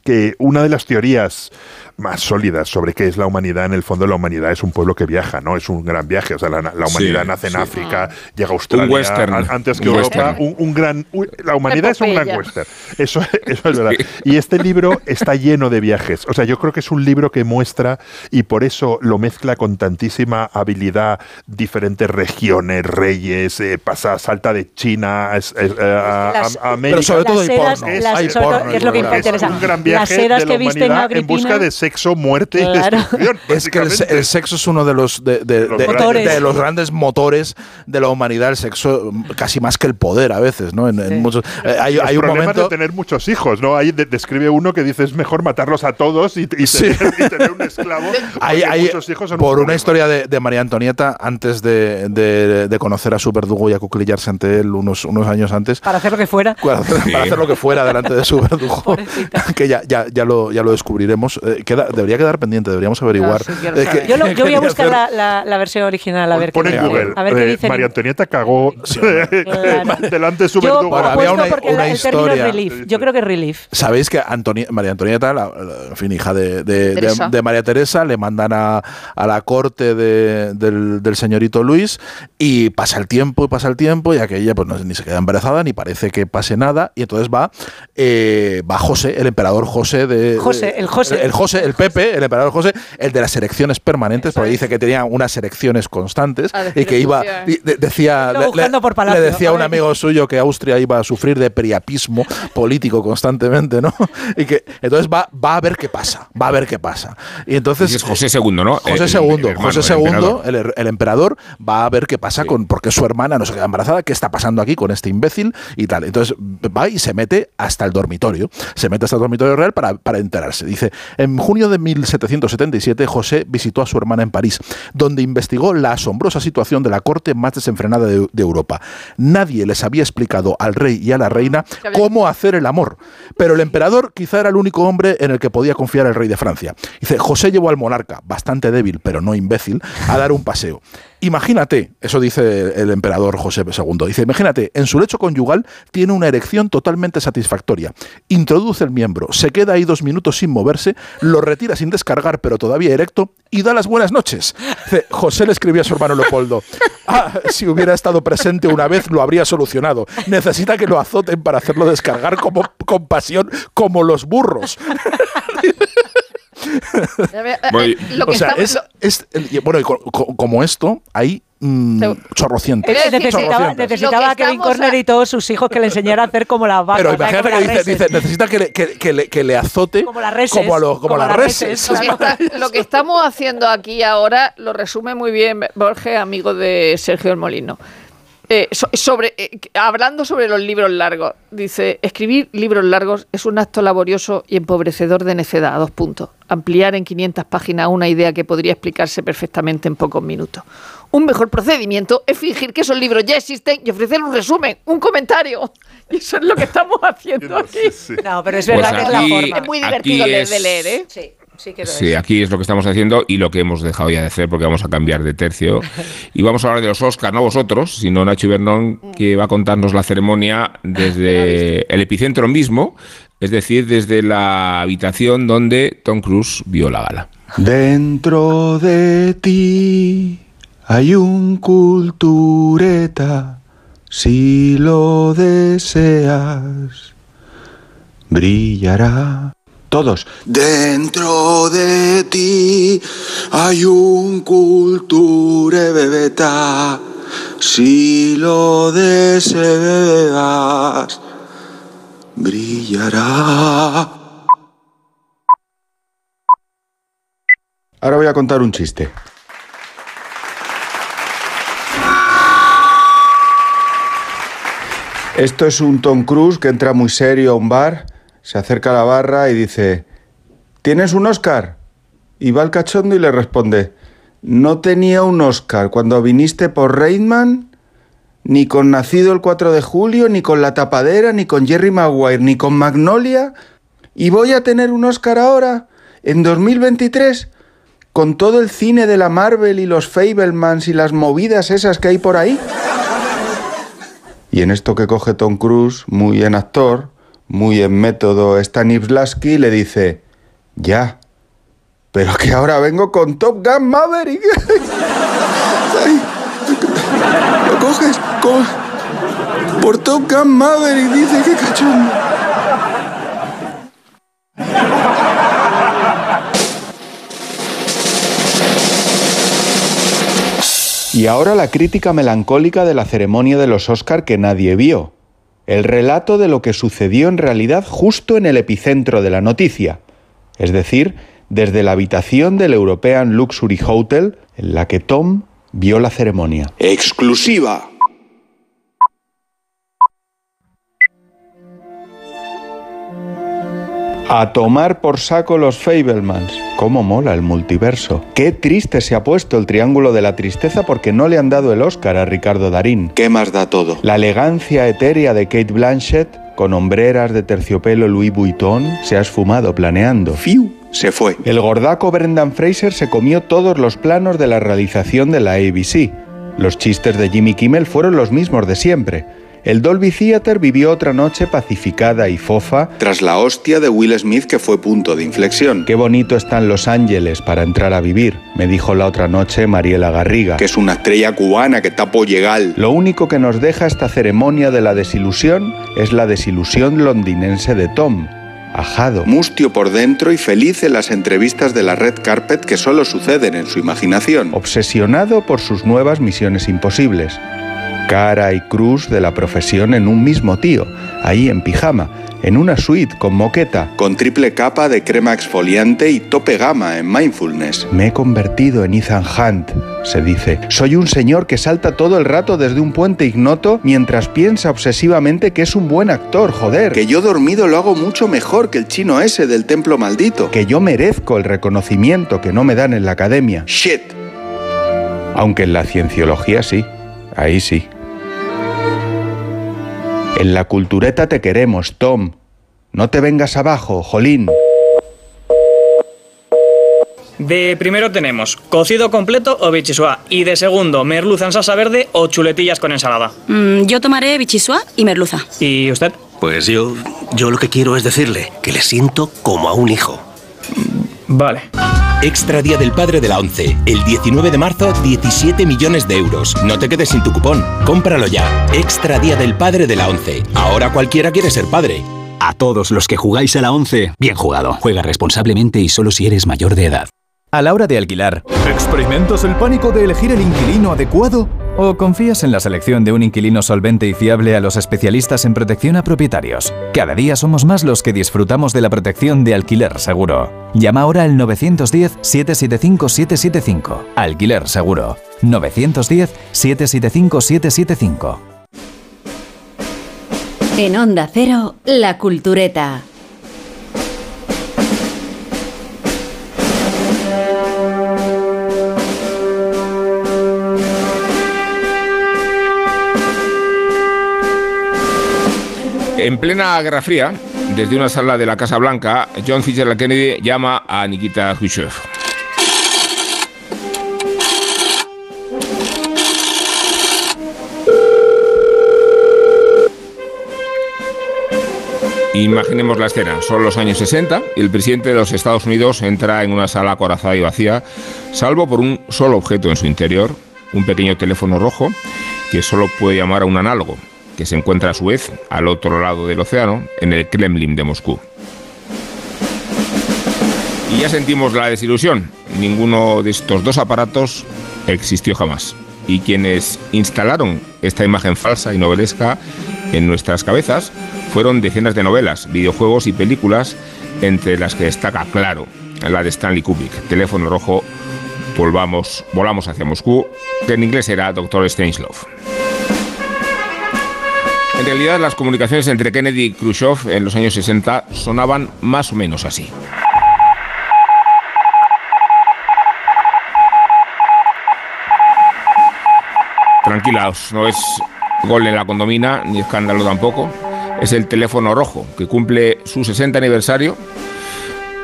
que una de las teorías más sólidas sobre qué es la humanidad, en el fondo la humanidad es un pueblo que viaja, ¿no? Es un gran viaje, o sea, la, la humanidad Sí, nace en sí. África, llega a Australia western, a- antes que un Europa, western. un, un gran... un- la humanidad es un gran western, eso, eso es verdad. Y este libro está lleno de viajes, o sea, yo creo que es un libro que muestra y por eso lo mezcla con tantísima habilidad diferentes regiones, reyes, eh, pasa, salta de China a, es- es- a- Las- a- a América. Pero sobre todo Las hay sedas- porno. Es- las- hay todo- es lo que en interesa. un gran Las viaje sedas de la que humanidad en Agripina- busca de sexo, muerte y Claro. destrucción. Es que el, el sexo es uno de los de, de- Los de- los grandes motores de la humanidad. El sexo mm, casi más que el poder a veces, ¿no? En, en Sí. muchos, eh, hay, Los hay un momento. de tener muchos hijos, ¿no? Ahí de- describe uno que dice es mejor matarlos a todos y, y Sí. tener, y tener un esclavo. Hay, hay- muchos hijos son un por una problema. historia de, de María Antonieta, antes de, de- de conocer a su verdugo y acuclillarse ante él unos, unos años antes, Para hacer lo que fuera. para hacer, para hacer lo que fuera delante de su verdugo, que ya, ya, ya, lo, ya lo descubriremos. Eh, queda- debería quedar pendiente, deberíamos averiguar. Sí, eh, que- Yo, lo- yo voy a buscar la, la- la versión original a ver Pon qué en. Google. A ver qué eh. María Antonieta cagó Claro. delante de su Yo verdugo. Bueno, había una- porque una la- el término es historia. relief. Yo creo que es relief. Sabéis que Antoni- María Antonieta, la, la- en fin, hija de, de- de- Teresa. de María Teresa, le mandan a, a la corte de- del, del señorito Luis y pasa el tiempo y pasa el tiempo y aquella pues no, ni se queda embarazada ni parece que pase nada y entonces va, eh, va José, el emperador José de... José, el José. El, José, el Pepe, el emperador José, el de las elecciones permanentes, porque dice que tenía unas elecciones constantes y que iba, y de- decía, le, por palacio, le decía a un amigo suyo que Austria iba a sufrir de priapismo político constantemente, ¿no? Y que entonces va, va a ver qué pasa, va a ver qué pasa. Y entonces... Ese es José II, ¿no? José El- el II, hermano, José el II, emperador. el, er- el emperador, va a ver qué pasa con, porque su hermana no se queda embarazada, qué está pasando aquí con este imbécil y tal. Entonces va y se mete hasta el dormitorio, se mete hasta el dormitorio real para, para enterarse. Dice, en junio de 1777 José visitó a su hermana en París, donde investigó la asombrosa situación de la corte más desenfrenada de, de Europa. Nadie les había explicado al rey y a la reina cómo hacer el amor, pero el emperador quizá era el único hombre en el que podía confiar el rey de Francia. Dice, José llevó al monarca, bastante débil, pero no imbécil, a dar un paseo. Imagínate, eso dice el emperador José II, dice, imagínate, en su lecho conyugal tiene una erección totalmente satisfactoria. Introduce el miembro, se queda ahí dos minutos sin moverse, lo retira sin descargar, pero todavía erecto, y da las buenas noches. José le escribió a su hermano Leopoldo, ah, si hubiera estado presente una vez lo habría solucionado. Necesita que lo azoten para hacerlo descargar como, con pasión, como los burros. A ver, Voy- lo que o sea, estamos- es, lo- es- y bueno, y co- co- como esto, hay mm, chorrocientos. Necesitaba, necesitaba Lo a que Kevin Corner a- y todos sus hijos que le enseñara a hacer como las vacas. Pero imagínate que dice, necesita que le, que, que le, que le azote Como las reses. como, a los- como Como las reses. reses. Lo que, está- lo que estamos haciendo aquí ahora lo resume muy bien Borges, amigo de Sergio del Molino. Eh, so- sobre, eh, hablando sobre los libros largos, dice, escribir libros largos es un acto laborioso y empobrecedor de necedad, dos puntos. Ampliar en 500 páginas una idea que podría explicarse perfectamente en pocos minutos. Un mejor procedimiento es fingir que esos libros ya existen y ofrecer un resumen, un comentario. Y eso es lo que estamos haciendo aquí. No, pero es Pues verdad que es la forma. Es muy divertido es- de leer, ¿eh? Sí, sí que lo Sí, es. aquí es lo que estamos haciendo y lo que hemos dejado ya de hacer porque vamos a cambiar de tercio. Y vamos a hablar de los Oscars, no vosotros, sino Nacho Ibernón, que va a contarnos la ceremonia desde el epicentro mismo, es decir, desde la habitación donde Tom Cruise vio la gala. Dentro de ti hay un cultureta, si lo deseas, brillará. Todos. Dentro de ti hay un culture bebeta, si lo deseas, brillará. Ahora voy a contar un chiste. Esto es un Tom Cruise que entra muy serio a un bar, se acerca a la barra y dice, ¿tienes un Oscar? Y va al cachondo y le responde, no tenía un Oscar cuando viniste por Reitman, ni con Nacido el 4 de julio, ni con La Tapadera, ni con Jerry Maguire, ni con Magnolia, y voy a tener un Oscar ahora, en 2023, con todo el cine de la Marvel y los Fablemans y las movidas esas que hay por ahí. Y en esto que coge Tom Cruise, muy en actor, muy en método Stanislavski, le dice, ya, pero que ahora vengo con Top Gun Maverick. Ay, ¿Lo coges? Co- Por Top Gun Maverick, dice, qué cachondo. Y ahora la crítica melancólica de la ceremonia de los Oscar que nadie vio. El relato de lo que sucedió en realidad justo en el epicentro de la noticia. Es decir, desde la habitación del European Luxury Hotel en la que Tom vio la ceremonia. Exclusiva. A tomar por saco los Fablemans. Cómo mola el multiverso. Qué triste se ha puesto el Triángulo de la Tristeza porque no le han dado el Oscar a Ricardo Darín. ¿Qué más da todo? La elegancia etérea de Kate Blanchett, con hombreras de terciopelo Louis Vuitton, se ha esfumado planeando. ¡Fiu! Se fue. El gordaco Brendan Fraser se comió todos los planos de la realización de la ABC. Los chistes de Jimmy Kimmel fueron los mismos de siempre. El Dolby Theater vivió otra noche pacificada y fofa tras la hostia de Will Smith que fue punto de inflexión. Qué bonito están Los Ángeles para entrar a vivir, me dijo la otra noche Mariela Garriga. Que es una estrella cubana que está por llegar. Lo único que nos deja esta ceremonia de la desilusión es la desilusión londinense de Tom. ajado, mustio por dentro y feliz en las entrevistas de la red carpet que solo suceden en su imaginación, obsesionado por sus nuevas misiones imposibles. Cara y cruz de la profesión en un mismo tío, ahí en pijama, en una suite con moqueta, con triple capa de crema exfoliante y tope gama en mindfulness. Me he convertido en Ethan Hunt, se dice. Soy un señor que salta todo el rato desde un puente ignoto mientras piensa obsesivamente que es un buen actor, joder. Que yo dormido lo hago mucho mejor que el chino ese del templo maldito. Que yo merezco el reconocimiento que no me dan en la academia. Shit. Aunque en la cienciología sí, ahí sí. En la cultureta te queremos, Tom. No te vengas abajo, Jolín. De primero tenemos cocido completo o bichisua. Y de segundo, merluza en salsa verde o chuletillas con ensalada. Mm, yo tomaré bichisua y merluza. ¿Y usted? Pues yo, yo lo que quiero es decirle que le siento como a un hijo. Vale. Extra Día del Padre de la ONCE. El 19 de marzo, 17 millones de euros. No te quedes sin tu cupón. Cómpralo ya. Extra Día del Padre de la ONCE. Ahora cualquiera quiere ser padre. A todos los que jugáis a la ONCE, bien jugado. Juega responsablemente y solo si eres mayor de edad. A la hora de alquilar, ¿experimentas el pánico de elegir el inquilino adecuado? ¿O confías en la selección de un inquilino solvente y fiable a los especialistas en protección a propietarios? Cada día somos más los que disfrutamos de la protección de alquiler seguro. Llama ahora al 910-775-775. Alquiler seguro. 910-775-775. En Onda Cero, La Cultureta. En plena Guerra Fría, desde una sala de la Casa Blanca, John Fitzgerald Kennedy llama a Nikita Khrushchev. Imaginemos la escena, son los años 60 y el presidente de los Estados Unidos entra en una sala acorazada y vacía, salvo por un solo objeto en su interior, un pequeño teléfono rojo que solo puede llamar a un análogo, que se encuentra a su vez al otro lado del océano, en el Kremlin de Moscú. Y ya sentimos la desilusión. Ninguno de estos dos aparatos existió jamás. Y quienes instalaron esta imagen falsa y novelesca en nuestras cabezas fueron decenas de novelas, videojuegos y películas, entre las que destaca, claro, la de Stanley Kubrick, Teléfono Rojo, volvamos, volamos hacia Moscú, que en inglés era Doctor Strangelove. En realidad, las comunicaciones entre Kennedy y Khrushchev en los años 60 sonaban más o menos así. Tranquilaos, no es gol en la condomina, ni escándalo tampoco. Es el teléfono rojo, que cumple su 60 aniversario,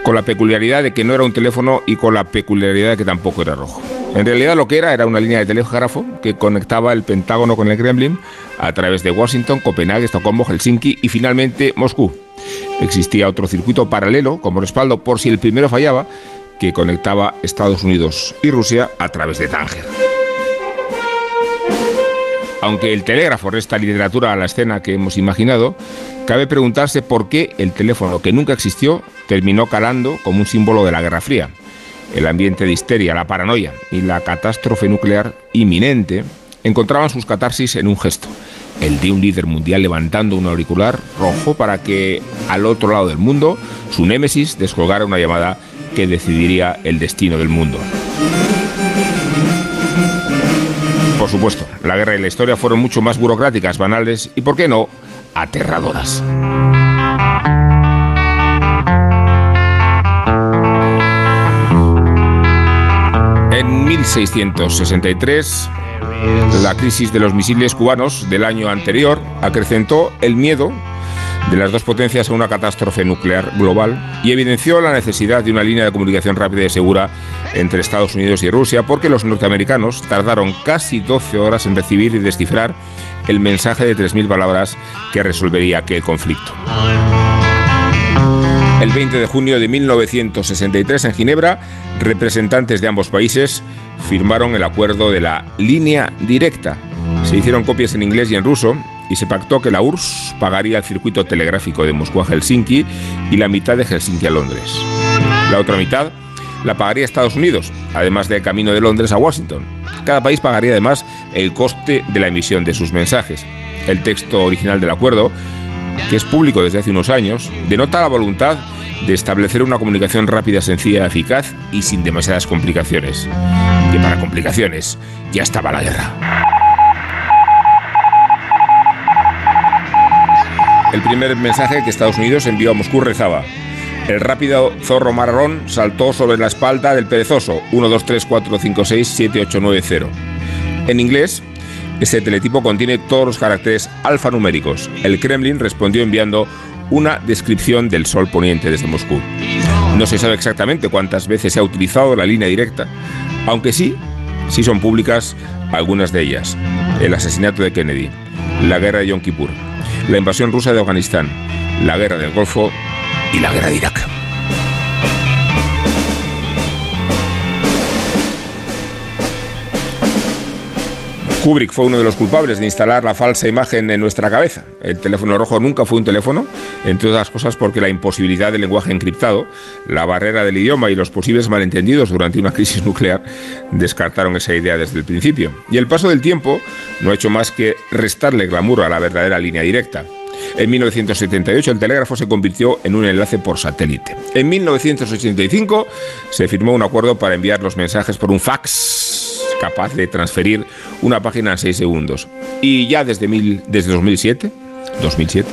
con la peculiaridad de que no era un teléfono y con la peculiaridad de que tampoco era rojo. En realidad lo que era era una línea de telégrafo que conectaba el Pentágono con el Kremlin a través de Washington, Copenhague, Estocolmo, Helsinki y finalmente Moscú. Existía otro circuito paralelo como respaldo por si el primero fallaba que conectaba Estados Unidos y Rusia a través de Tánger. Aunque el telégrafo resta literatura a la escena que hemos imaginado, cabe preguntarse por qué el teléfono que nunca existió terminó calando como un símbolo de la Guerra Fría. El ambiente de histeria, la paranoia y la catástrofe nuclear inminente encontraban sus catarsis en un gesto, el de un líder mundial levantando un auricular rojo para que al otro lado del mundo su némesis descolgara una llamada que decidiría el destino del mundo. Por supuesto, la guerra y la historia fueron mucho más burocráticas, banales y, por qué no, aterradoras. 1663, la crisis de los misiles cubanos del año anterior acrecentó el miedo de las dos potencias a una catástrofe nuclear global y evidenció la necesidad de una línea de comunicación rápida y segura entre Estados Unidos y Rusia porque los norteamericanos tardaron casi 12 horas en recibir y descifrar el mensaje de 3.000 palabras que resolvería aquel conflicto. El 20 de junio de 1963 en Ginebra, representantes de ambos países firmaron el acuerdo de la línea directa. Se hicieron copias en inglés y en ruso y se pactó que la URSS pagaría el circuito telegráfico de Moscú a Helsinki y la mitad de Helsinki a Londres. La otra mitad la pagaría Estados Unidos, además del camino de Londres a Washington. Cada país pagaría además el coste de la emisión de sus mensajes. El texto original del acuerdo, que es público desde hace unos años, denota la voluntad de establecer una comunicación rápida, sencilla, eficaz y sin demasiadas complicaciones. Que para complicaciones ya estaba la guerra. El primer mensaje que Estados Unidos envió a Moscú rezaba: El rápido zorro marrón saltó sobre la espalda del perezoso. 1, 2, 3, 4, 5, 6, 7, 8, 9, 0. En inglés, este teletipo contiene todos los caracteres alfanuméricos. El Kremlin respondió enviando una descripción del sol poniente desde Moscú. No se sabe exactamente cuántas veces se ha utilizado la línea directa, aunque sí, sí son públicas algunas de ellas. El asesinato de Kennedy, la guerra de Yom Kippur, la invasión rusa de Afganistán, la guerra del Golfo y la guerra de Irak. Kubrick fue uno de los culpables de instalar la falsa imagen en nuestra cabeza. El teléfono rojo nunca fue un teléfono, entre otras cosas porque la imposibilidad del lenguaje encriptado, la barrera del idioma y los posibles malentendidos durante una crisis nuclear descartaron esa idea desde el principio. Y el paso del tiempo no ha hecho más que restarle glamour a la verdadera línea directa. En 1978 el telégrafo se convirtió en un enlace por satélite. En 1985 se firmó un acuerdo para enviar los mensajes por un fax capaz de transferir una página en 6 segundos. Y ya desde, mil, desde 2007, 2007,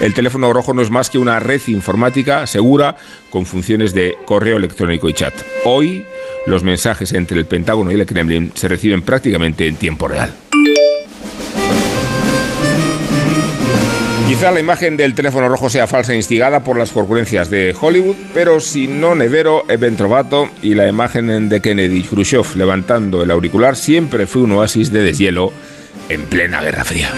el teléfono rojo no es más que una red informática segura con funciones de correo electrónico y chat. Hoy, los mensajes entre el Pentágono y el Kremlin se reciben prácticamente en tiempo real. Quizá la imagen del teléfono rojo sea falsa e instigada por las concurrencias de Hollywood, pero si no Nevero, Eben Trovato y la imagen de Kennedy Khrushchev levantando el auricular siempre fue un oasis de deshielo en plena Guerra Fría.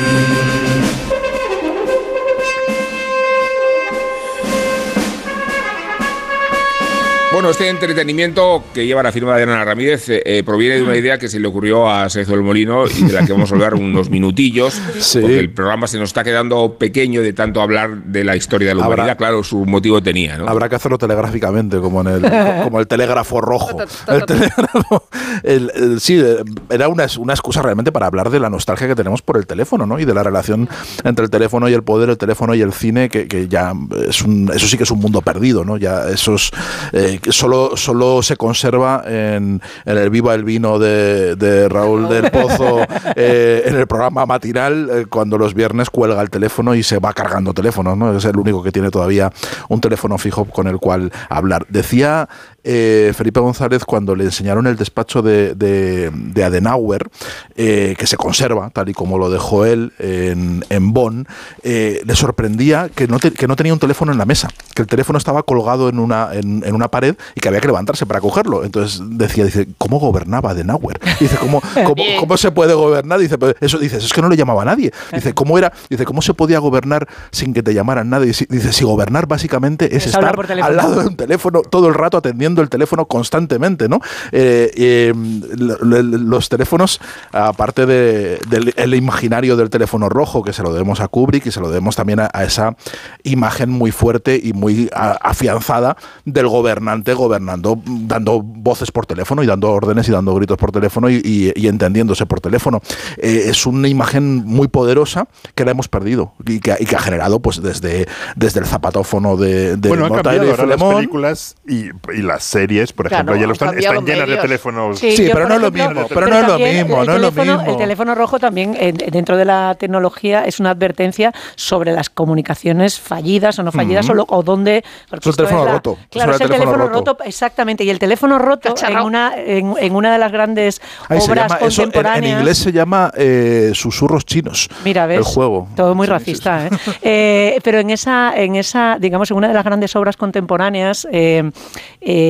Bueno, este entretenimiento que lleva la firma de Ana Ramírez eh, eh, proviene de una idea que se le ocurrió a Sergio del Molino y de la que vamos a hablar unos minutillos, porque el programa se nos está quedando pequeño de tanto hablar de la historia de la humanidad. Claro, su motivo tenía. ¿no? Habrá que hacerlo telegráficamente, como en el, como el telégrafo rojo. El telégrafo, el- el- sí, era una, una excusa realmente para hablar de la nostalgia que tenemos por el teléfono, ¿no? Y de la relación entre el teléfono y el poder, el teléfono y el cine, que, que ya es un, eso sí que es un mundo perdido, ¿no? Ya esos eh, solo, solo se conserva en, en el Viva el Vino de, de Raúl del Pozo, eh, en el programa matinal, eh, cuando los viernes cuelga el teléfono y se va cargando teléfonos, ¿no? Es el único que tiene todavía un teléfono fijo con el cual hablar. Decía eh, Felipe González cuando le enseñaron el despacho de, de- de Adenauer, eh, que se conserva, tal y como lo dejó él en, en Bonn, eh, le sorprendía que no, te- que no tenía un teléfono en la mesa, que el teléfono estaba colgado en una, en, en una pared y que había que levantarse para cogerlo. Entonces decía, dice, ¿cómo gobernaba Adenauer? Dice, ¿cómo, cómo, cómo se puede gobernar? Dice, "Pero eso dices, es que no le llamaba a nadie. Dice, ¿cómo era? Dice, ¿cómo se podía gobernar sin que te llamaran nadie? Dice, si gobernar básicamente es Es estar al lado de un teléfono todo el rato atendiendo el teléfono constantemente, ¿no? Eh, eh, lo- lo- los teléfonos, aparte de- del el imaginario del teléfono rojo, que se lo debemos a Kubrick y se lo debemos también a, a esa imagen muy fuerte y muy a- afianzada del gobernante gobernando, dando voces por teléfono y dando órdenes y dando gritos por teléfono y, y- y entendiéndose por teléfono. Eh, es una imagen muy poderosa que la hemos perdido y que, y que ha generado pues desde, desde el zapatófono de, de bueno, han Mortadelo cambiado y ahora las películas y, y las series, por Claro, ejemplo, ya lo están, llenas de teléfonos. Sí, Sí, yo, pero no es lo ejemplo, mismo, pero no es lo mismo, el no es lo teléfono- mismo. El teléfono rojo también, eh, dentro de la tecnología, es una advertencia sobre las comunicaciones fallidas o no fallidas o, lo- o dónde... Es un teléfono la- roto, Claro, es el el teléfono teléfono roto. exactamente. Y el teléfono roto en una, en, en una de las grandes Ahí obras llama- eso en- en, contemporáneas... inglés se llama eh, susurros chinos. Mira, ves. El juego. Todo muy racista, ¿eh? Eh, Pero en esa, en esa, digamos, en una de las grandes obras contemporáneas eh,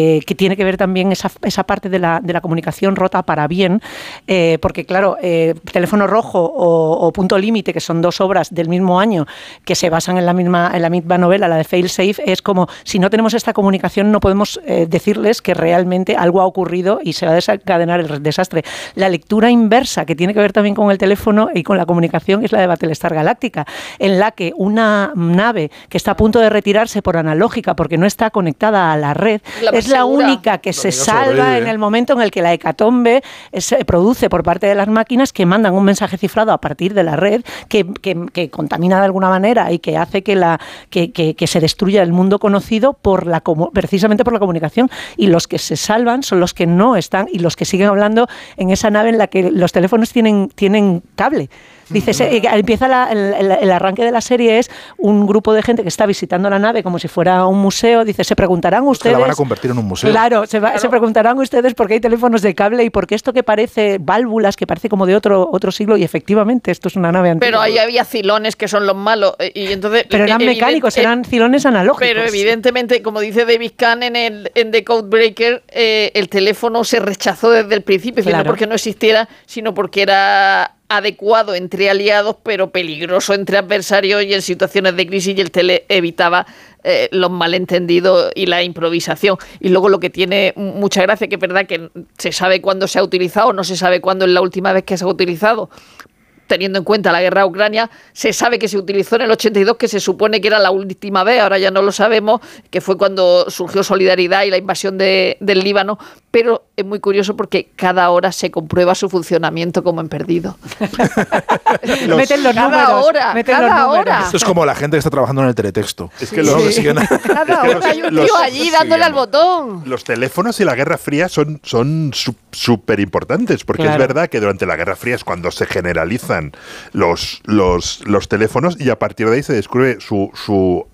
eh, que tiene que ver también esa, esa parte de la, de la comunicación rota para bien, eh, porque claro, eh, Teléfono Rojo o, o Punto Límite, que son dos obras del mismo año que se basan en la misma, en la misma novela, la de Fail Safe, es como si no tenemos esta comunicación no podemos decirles que realmente algo ha ocurrido y se va a desencadenar el desastre. La lectura inversa, que tiene que ver también con el teléfono y con la comunicación, es la de Battlestar Galáctica, en la que una nave que está a punto de retirarse por analógica porque no está conectada a la red, La es la única que se salva sobrevive. en el momento en el que la hecatombe eh, se produce por parte de las máquinas que mandan un mensaje cifrado a partir de la red que, que- que contamina de alguna manera y que hace que, la, que, que- que se destruya el mundo conocido por la, precisamente por la comunicación. Y los que se salvan son los que no están y los que siguen hablando en esa nave en la que los teléfonos tienen, tienen cable. Dices, eh, empieza la- el, arranque de la serie es un grupo de gente que está visitando la nave como si fuera un museo. Dice, se preguntarán ustedes. la van a convertir en un museo. Claro, se, va- se preguntarán ustedes por qué hay teléfonos de cable y por qué esto que parece válvulas, que parece como de otro, otro siglo, y efectivamente esto es una nave antigua. Pero ahí había cilones que son los malos. eh, Y entonces, Pero eran evidente- mecánicos, eran cilones analógicos. Pero evidentemente, como dice David Kahn en, el, en The Codebreaker, eh, el teléfono se rechazó desde el principio, decir, no Claro. porque no existiera, sino porque era adecuado entre aliados, pero peligroso entre adversarios y en situaciones de crisis y el tele evitaba eh, los malentendidos y la improvisación. Y luego lo que tiene mucha gracia, que es verdad que se sabe cuándo se ha utilizado, no se sabe cuándo es la última vez que se ha utilizado, teniendo en cuenta la guerra a Ucrania, se sabe que se utilizó en el 82, que se supone que era la última vez, ahora ya no lo sabemos, que fue cuando surgió Solidaridad y la invasión de- del Líbano, pero es muy curioso porque cada hora se comprueba su funcionamiento como en perdido. meten los cada números. hora, meten cada los hora. Esto es como la gente que está trabajando en el teletexto. Es que No, los- que siguen- Cada hora hay un los- tío allí dándole al botón. Los teléfonos y la Guerra Fría son son su- súper importantes, porque Claro. es verdad que durante la Guerra Fría es cuando se los, los, los teléfonos y a partir de ahí se descubre su, su,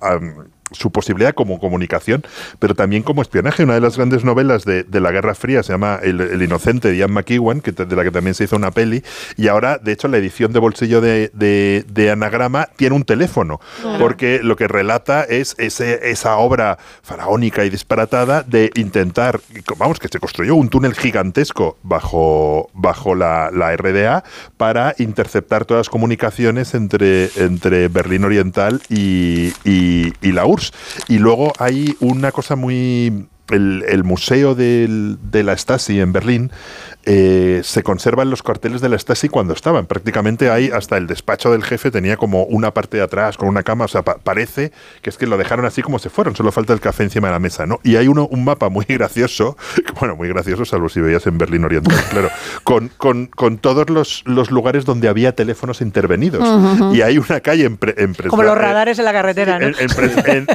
su posibilidad como comunicación, pero también como espionaje. Una de las grandes novelas de, de la Guerra Fría se llama El, El Inocente de Ian McEwan, que, de la que también se hizo una peli, y ahora, de hecho, la edición de bolsillo de, de- de Anagrama tiene un teléfono, Claro. porque lo que relata es ese, esa obra faraónica y disparatada de intentar, vamos, que se construyó un túnel gigantesco bajo, bajo la, la RDA para interceptar todas las comunicaciones entre, entre Berlín Oriental y, y- y la URSS. Y luego hay una cosa muy... El, museo de la Stasi en Berlín eh, se conservan los carteles de la Stasi cuando estaban. Prácticamente ahí hasta el despacho del jefe tenía como una parte de atrás con una cama. O sea, pa- parece que es que lo dejaron así como se fueron. Solo falta el café encima de la mesa, ¿no? Y hay uno, un mapa muy gracioso, bueno, muy gracioso, salvo si veías en Berlín Oriental, claro, con, con, con todos los, los lugares donde había teléfonos intervenidos. Ujú. Y hay una calle en, Pre- en Como los eh, radares en la carretera, ¿no? en, en, Pres- en-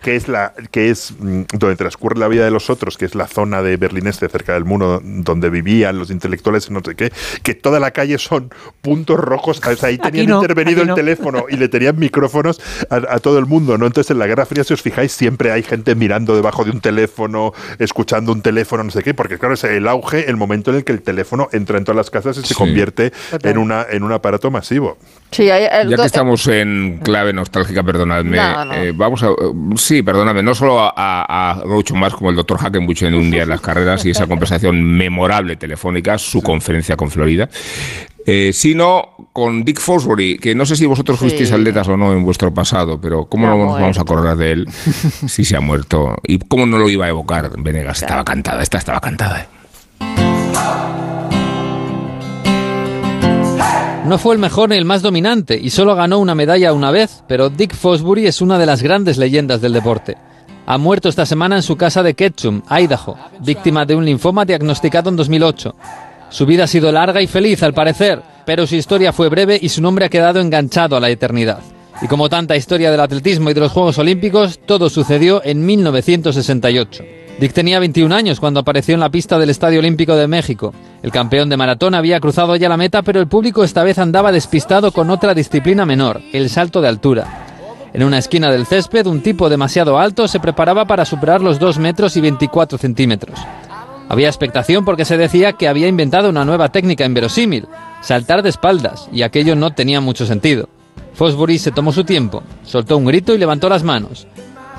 que es la que es mm, donde transcurre la vida de los otros, que es la zona de Berlín Este, cerca del muro donde vivían los intelectuales, no sé qué, que toda la calle son puntos rojos. O sea, ahí tenían no, intervenido el no. teléfono y le tenían micrófonos a, a todo el mundo, ¿no? Entonces en la Guerra Fría, si os fijáis, siempre hay gente mirando debajo de un teléfono, escuchando un teléfono, no sé qué, porque claro, es el auge, el momento en el que el teléfono entra en todas las casas y se convierte Total. en una en un aparato masivo. Sí, hay- Ya que estamos en clave nostálgica, perdonadme, No, no. eh, vamos a... Sí, perdóname, no solo a, a Groucho Marx como el doctor Hackenbuch en un día en las carreras y esa conversación memorable telefónica, su conferencia con Florida, eh, sino con Dick Fosbury, que no sé si vosotros Sí. fuisteis atletas o no en vuestro pasado, pero ¿cómo no nos vamos a acordar de él si se ha muerto? ¿Y cómo no lo iba a evocar Venegas? Estaba cantada, esta estaba cantada. No fue el mejor ni el más dominante y solo ganó una medalla una vez, pero Dick Fosbury es una de las grandes leyendas del deporte. Ha muerto esta semana en su casa de Ketchum, Idaho, víctima de un linfoma diagnosticado en 2008. Su vida ha sido larga y feliz al parecer, pero su historia fue breve y su nombre ha quedado enganchado a la eternidad. Y como tanta historia del atletismo y de los Juegos Olímpicos, todo sucedió en 1968. Dick tenía 21 años cuando apareció en la pista del Estadio Olímpico de México. El campeón de maratón había cruzado ya la meta, pero el público esta vez andaba despistado con otra disciplina menor, el salto de altura. En una esquina del césped, un tipo demasiado alto se preparaba para superar los 2 metros y 24 centímetros. Había expectación porque se decía que había inventado una nueva técnica inverosímil, saltar de espaldas, y aquello no tenía mucho sentido. Fosbury se tomó su tiempo, soltó un grito y levantó las manos.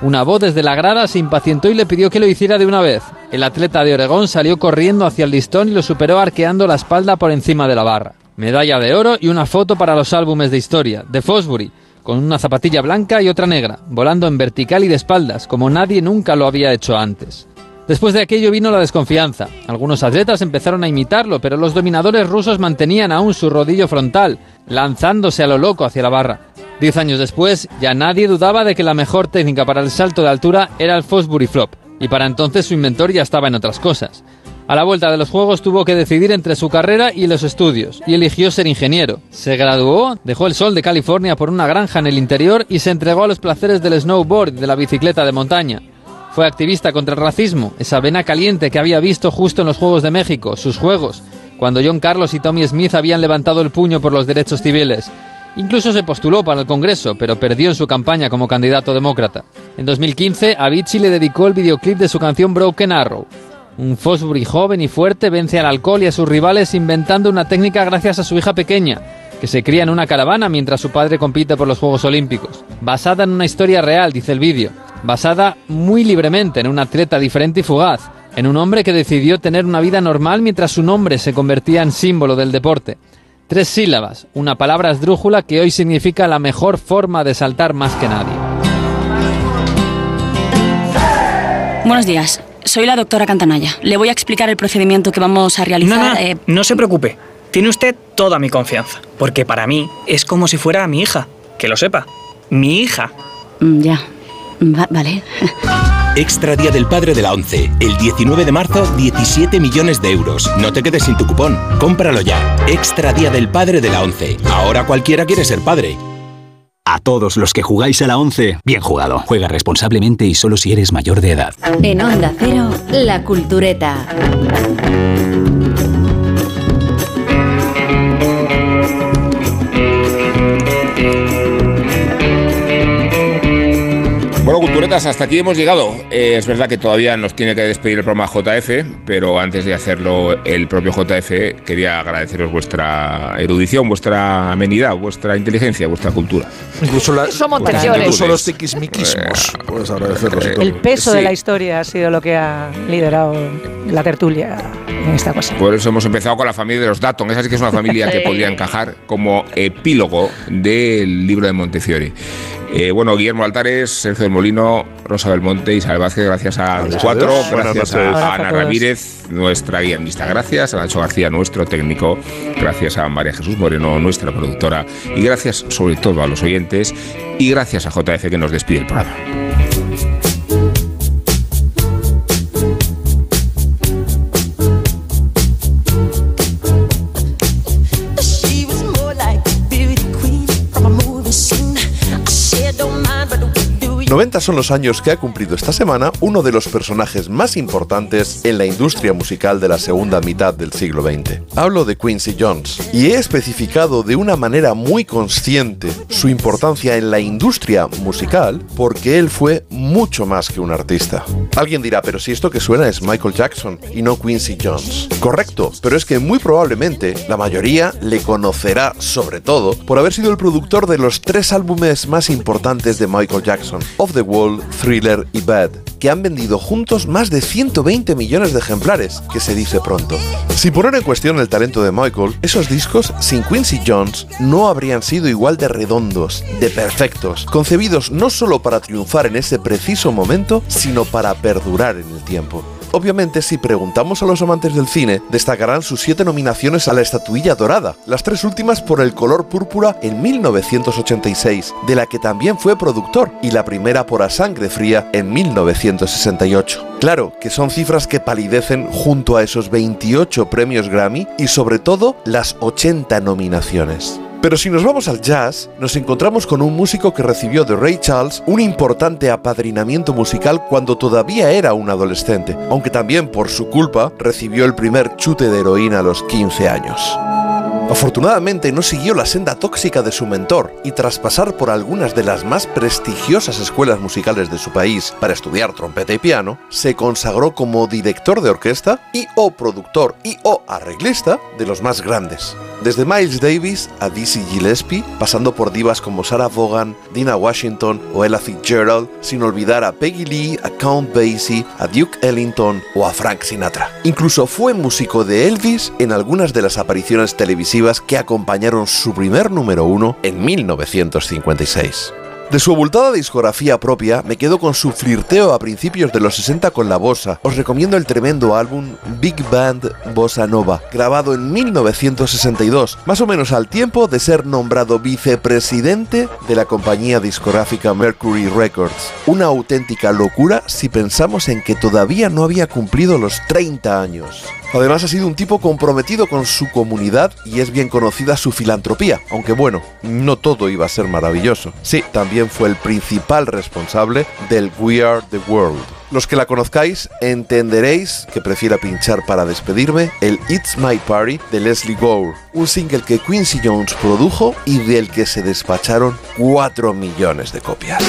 Una voz desde la grada se impacientó y le pidió que lo hiciera de una vez. El atleta de Oregón salió corriendo hacia el listón y lo superó arqueando la espalda por encima de la barra. Medalla de oro y una foto para los álbumes de historia, de Fosbury, con una zapatilla blanca y otra negra, volando en vertical y de espaldas, como nadie nunca lo había hecho antes. Después de aquello vino la desconfianza. Algunos atletas empezaron a imitarlo, pero los dominadores rusos mantenían aún su rodillo frontal, lanzándose a lo loco hacia la barra. Diez años después, ya nadie dudaba de que la mejor técnica para el salto de altura era el Fosbury Flop, y para entonces su inventor ya estaba en otras cosas. A la vuelta de los Juegos tuvo que decidir entre su carrera y los estudios, y eligió ser ingeniero. Se graduó, dejó el sol de California por una granja en el interior y se entregó a los placeres del snowboard y de la bicicleta de montaña. Fue activista contra el racismo, esa vena caliente que había visto justo en los Juegos de México, sus Juegos, cuando John Carlos y Tommy Smith habían levantado el puño por los derechos civiles. Incluso se postuló para el Congreso, pero perdió en su campaña como candidato demócrata. En 2015, Avicii le dedicó el videoclip de su canción Broken Arrow. Un Fosbury joven y fuerte vence al alcohol y a sus rivales inventando una técnica gracias a su hija pequeña, que se cría en una caravana mientras su padre compite por los Juegos Olímpicos. Basada en una historia real, dice el vídeo. Basada muy libremente en un atleta diferente y fugaz, en un hombre que decidió tener una vida normal mientras su nombre se convertía en símbolo del deporte. Tres sílabas, una palabra esdrújula que hoy significa la mejor forma de saltar más que nadie. Buenos días. Soy la doctora Cantanaya. Le voy a explicar el procedimiento que vamos a realizar. No, no, eh, no se preocupe. Tiene usted toda mi confianza. Porque para mí es como si fuera mi hija. Que lo sepa. Mi hija. mm, ya. Va- vale. Extra Día del Padre de la ONCE. El 19 de marzo, 17 millones de euros. No te quedes sin tu cupón. Cómpralo ya. Extra Día del Padre de la ONCE. Ahora cualquiera quiere ser padre. A todos los que jugáis a la 11, bien jugado. Juega responsablemente y solo si eres mayor de edad. En Onda Cero, La Cultureta. Hasta aquí hemos llegado. Eh, es verdad que todavía nos tiene que despedir el programa JF, pero antes de hacerlo el propio JF, quería agradeceros vuestra erudición, vuestra amenidad, vuestra inteligencia, vuestra cultura. Incluso, la- Somos incluso los tiquismiquismos. Puedes agradecerlos y todo. El peso Sí. de la historia ha sido lo que ha liderado la tertulia en esta ocasión. Por eso hemos empezado con la familia de los Datton. Esa sí que es una familia que podría encajar como epílogo del libro de Montefiore. Eh, bueno, Guillermo Altares, Sergio del Molino, Rosa Belmonte, Isabel Vázquez, gracias a los cuatro, gracias a a Ana. Ramírez, nuestra guionista, gracias a Nacho García, nuestro técnico, gracias a María Jesús Moreno, nuestra productora, y gracias sobre todo a los oyentes, y gracias a JF que nos despide el programa. 90 son los años que ha cumplido esta semana uno de los personajes más importantes en la industria musical de la segunda mitad del siglo XX. Hablo de Quincy Jones y he especificado de una manera muy consciente su importancia en la industria musical porque él fue mucho más que un artista. Alguien dirá, pero si esto que suena es Michael Jackson y no Quincy Jones. Correcto, pero es que muy probablemente la mayoría le conocerá sobre todo por haber sido el productor de los tres álbumes más importantes de Michael Jackson, The Wall, Thriller y Bad, que han vendido juntos más de 120 millones de ejemplares, que se dice pronto. Sin poner en cuestión el talento de Michael, esos discos sin Quincy Jones no habrían sido igual de redondos, de perfectos, concebidos no solo para triunfar en ese preciso momento, sino para perdurar en el tiempo. Obviamente, si preguntamos a los amantes del cine, destacarán sus siete nominaciones a la estatuilla dorada, las tres últimas por El color púrpura en 1986, de la que también fue productor, y la primera por A sangre fría en 1968. Claro que son cifras que palidecen junto a esos 28 premios Grammy y sobre todo las 80 nominaciones. Pero si nos vamos al jazz, nos encontramos con un músico que recibió de Ray Charles un importante apadrinamiento musical cuando todavía era un adolescente, aunque también por su culpa recibió el primer chute de heroína a los 15 años. Afortunadamente no siguió la senda tóxica de su mentor y tras pasar por algunas de las más prestigiosas escuelas musicales de su país para estudiar trompeta y piano, se consagró como director de orquesta y o productor y o arreglista de los más grandes. Desde Miles Davis a Dizzy Gillespie, pasando por divas como Sarah Vaughan, Dina Washington o Ella Fitzgerald, sin olvidar a Peggy Lee, a Count Basie, a Duke Ellington o a Frank Sinatra. Incluso fue músico de Elvis en algunas de las apariciones televisivas que acompañaron su primer número uno en 1956. De su abultada discografía propia, me quedo con su flirteo a principios de los 60 con la bossa. Os recomiendo el tremendo álbum Big Band Bossa Nova, grabado en 1962, más o menos al tiempo de ser nombrado vicepresidente de la compañía discográfica Mercury Records. Una auténtica locura si pensamos en que todavía no había cumplido los 30 años. Además ha sido un tipo comprometido con su comunidad y es bien conocida su filantropía, aunque bueno, no todo iba a ser maravilloso. Sí, fue el principal responsable del We Are the World. Los que la conozcáis entenderéis que prefiera pinchar para despedirme el It's My Party de Leslie Gore, un single que Quincy Jones produjo y del que se despacharon 4 millones de copias.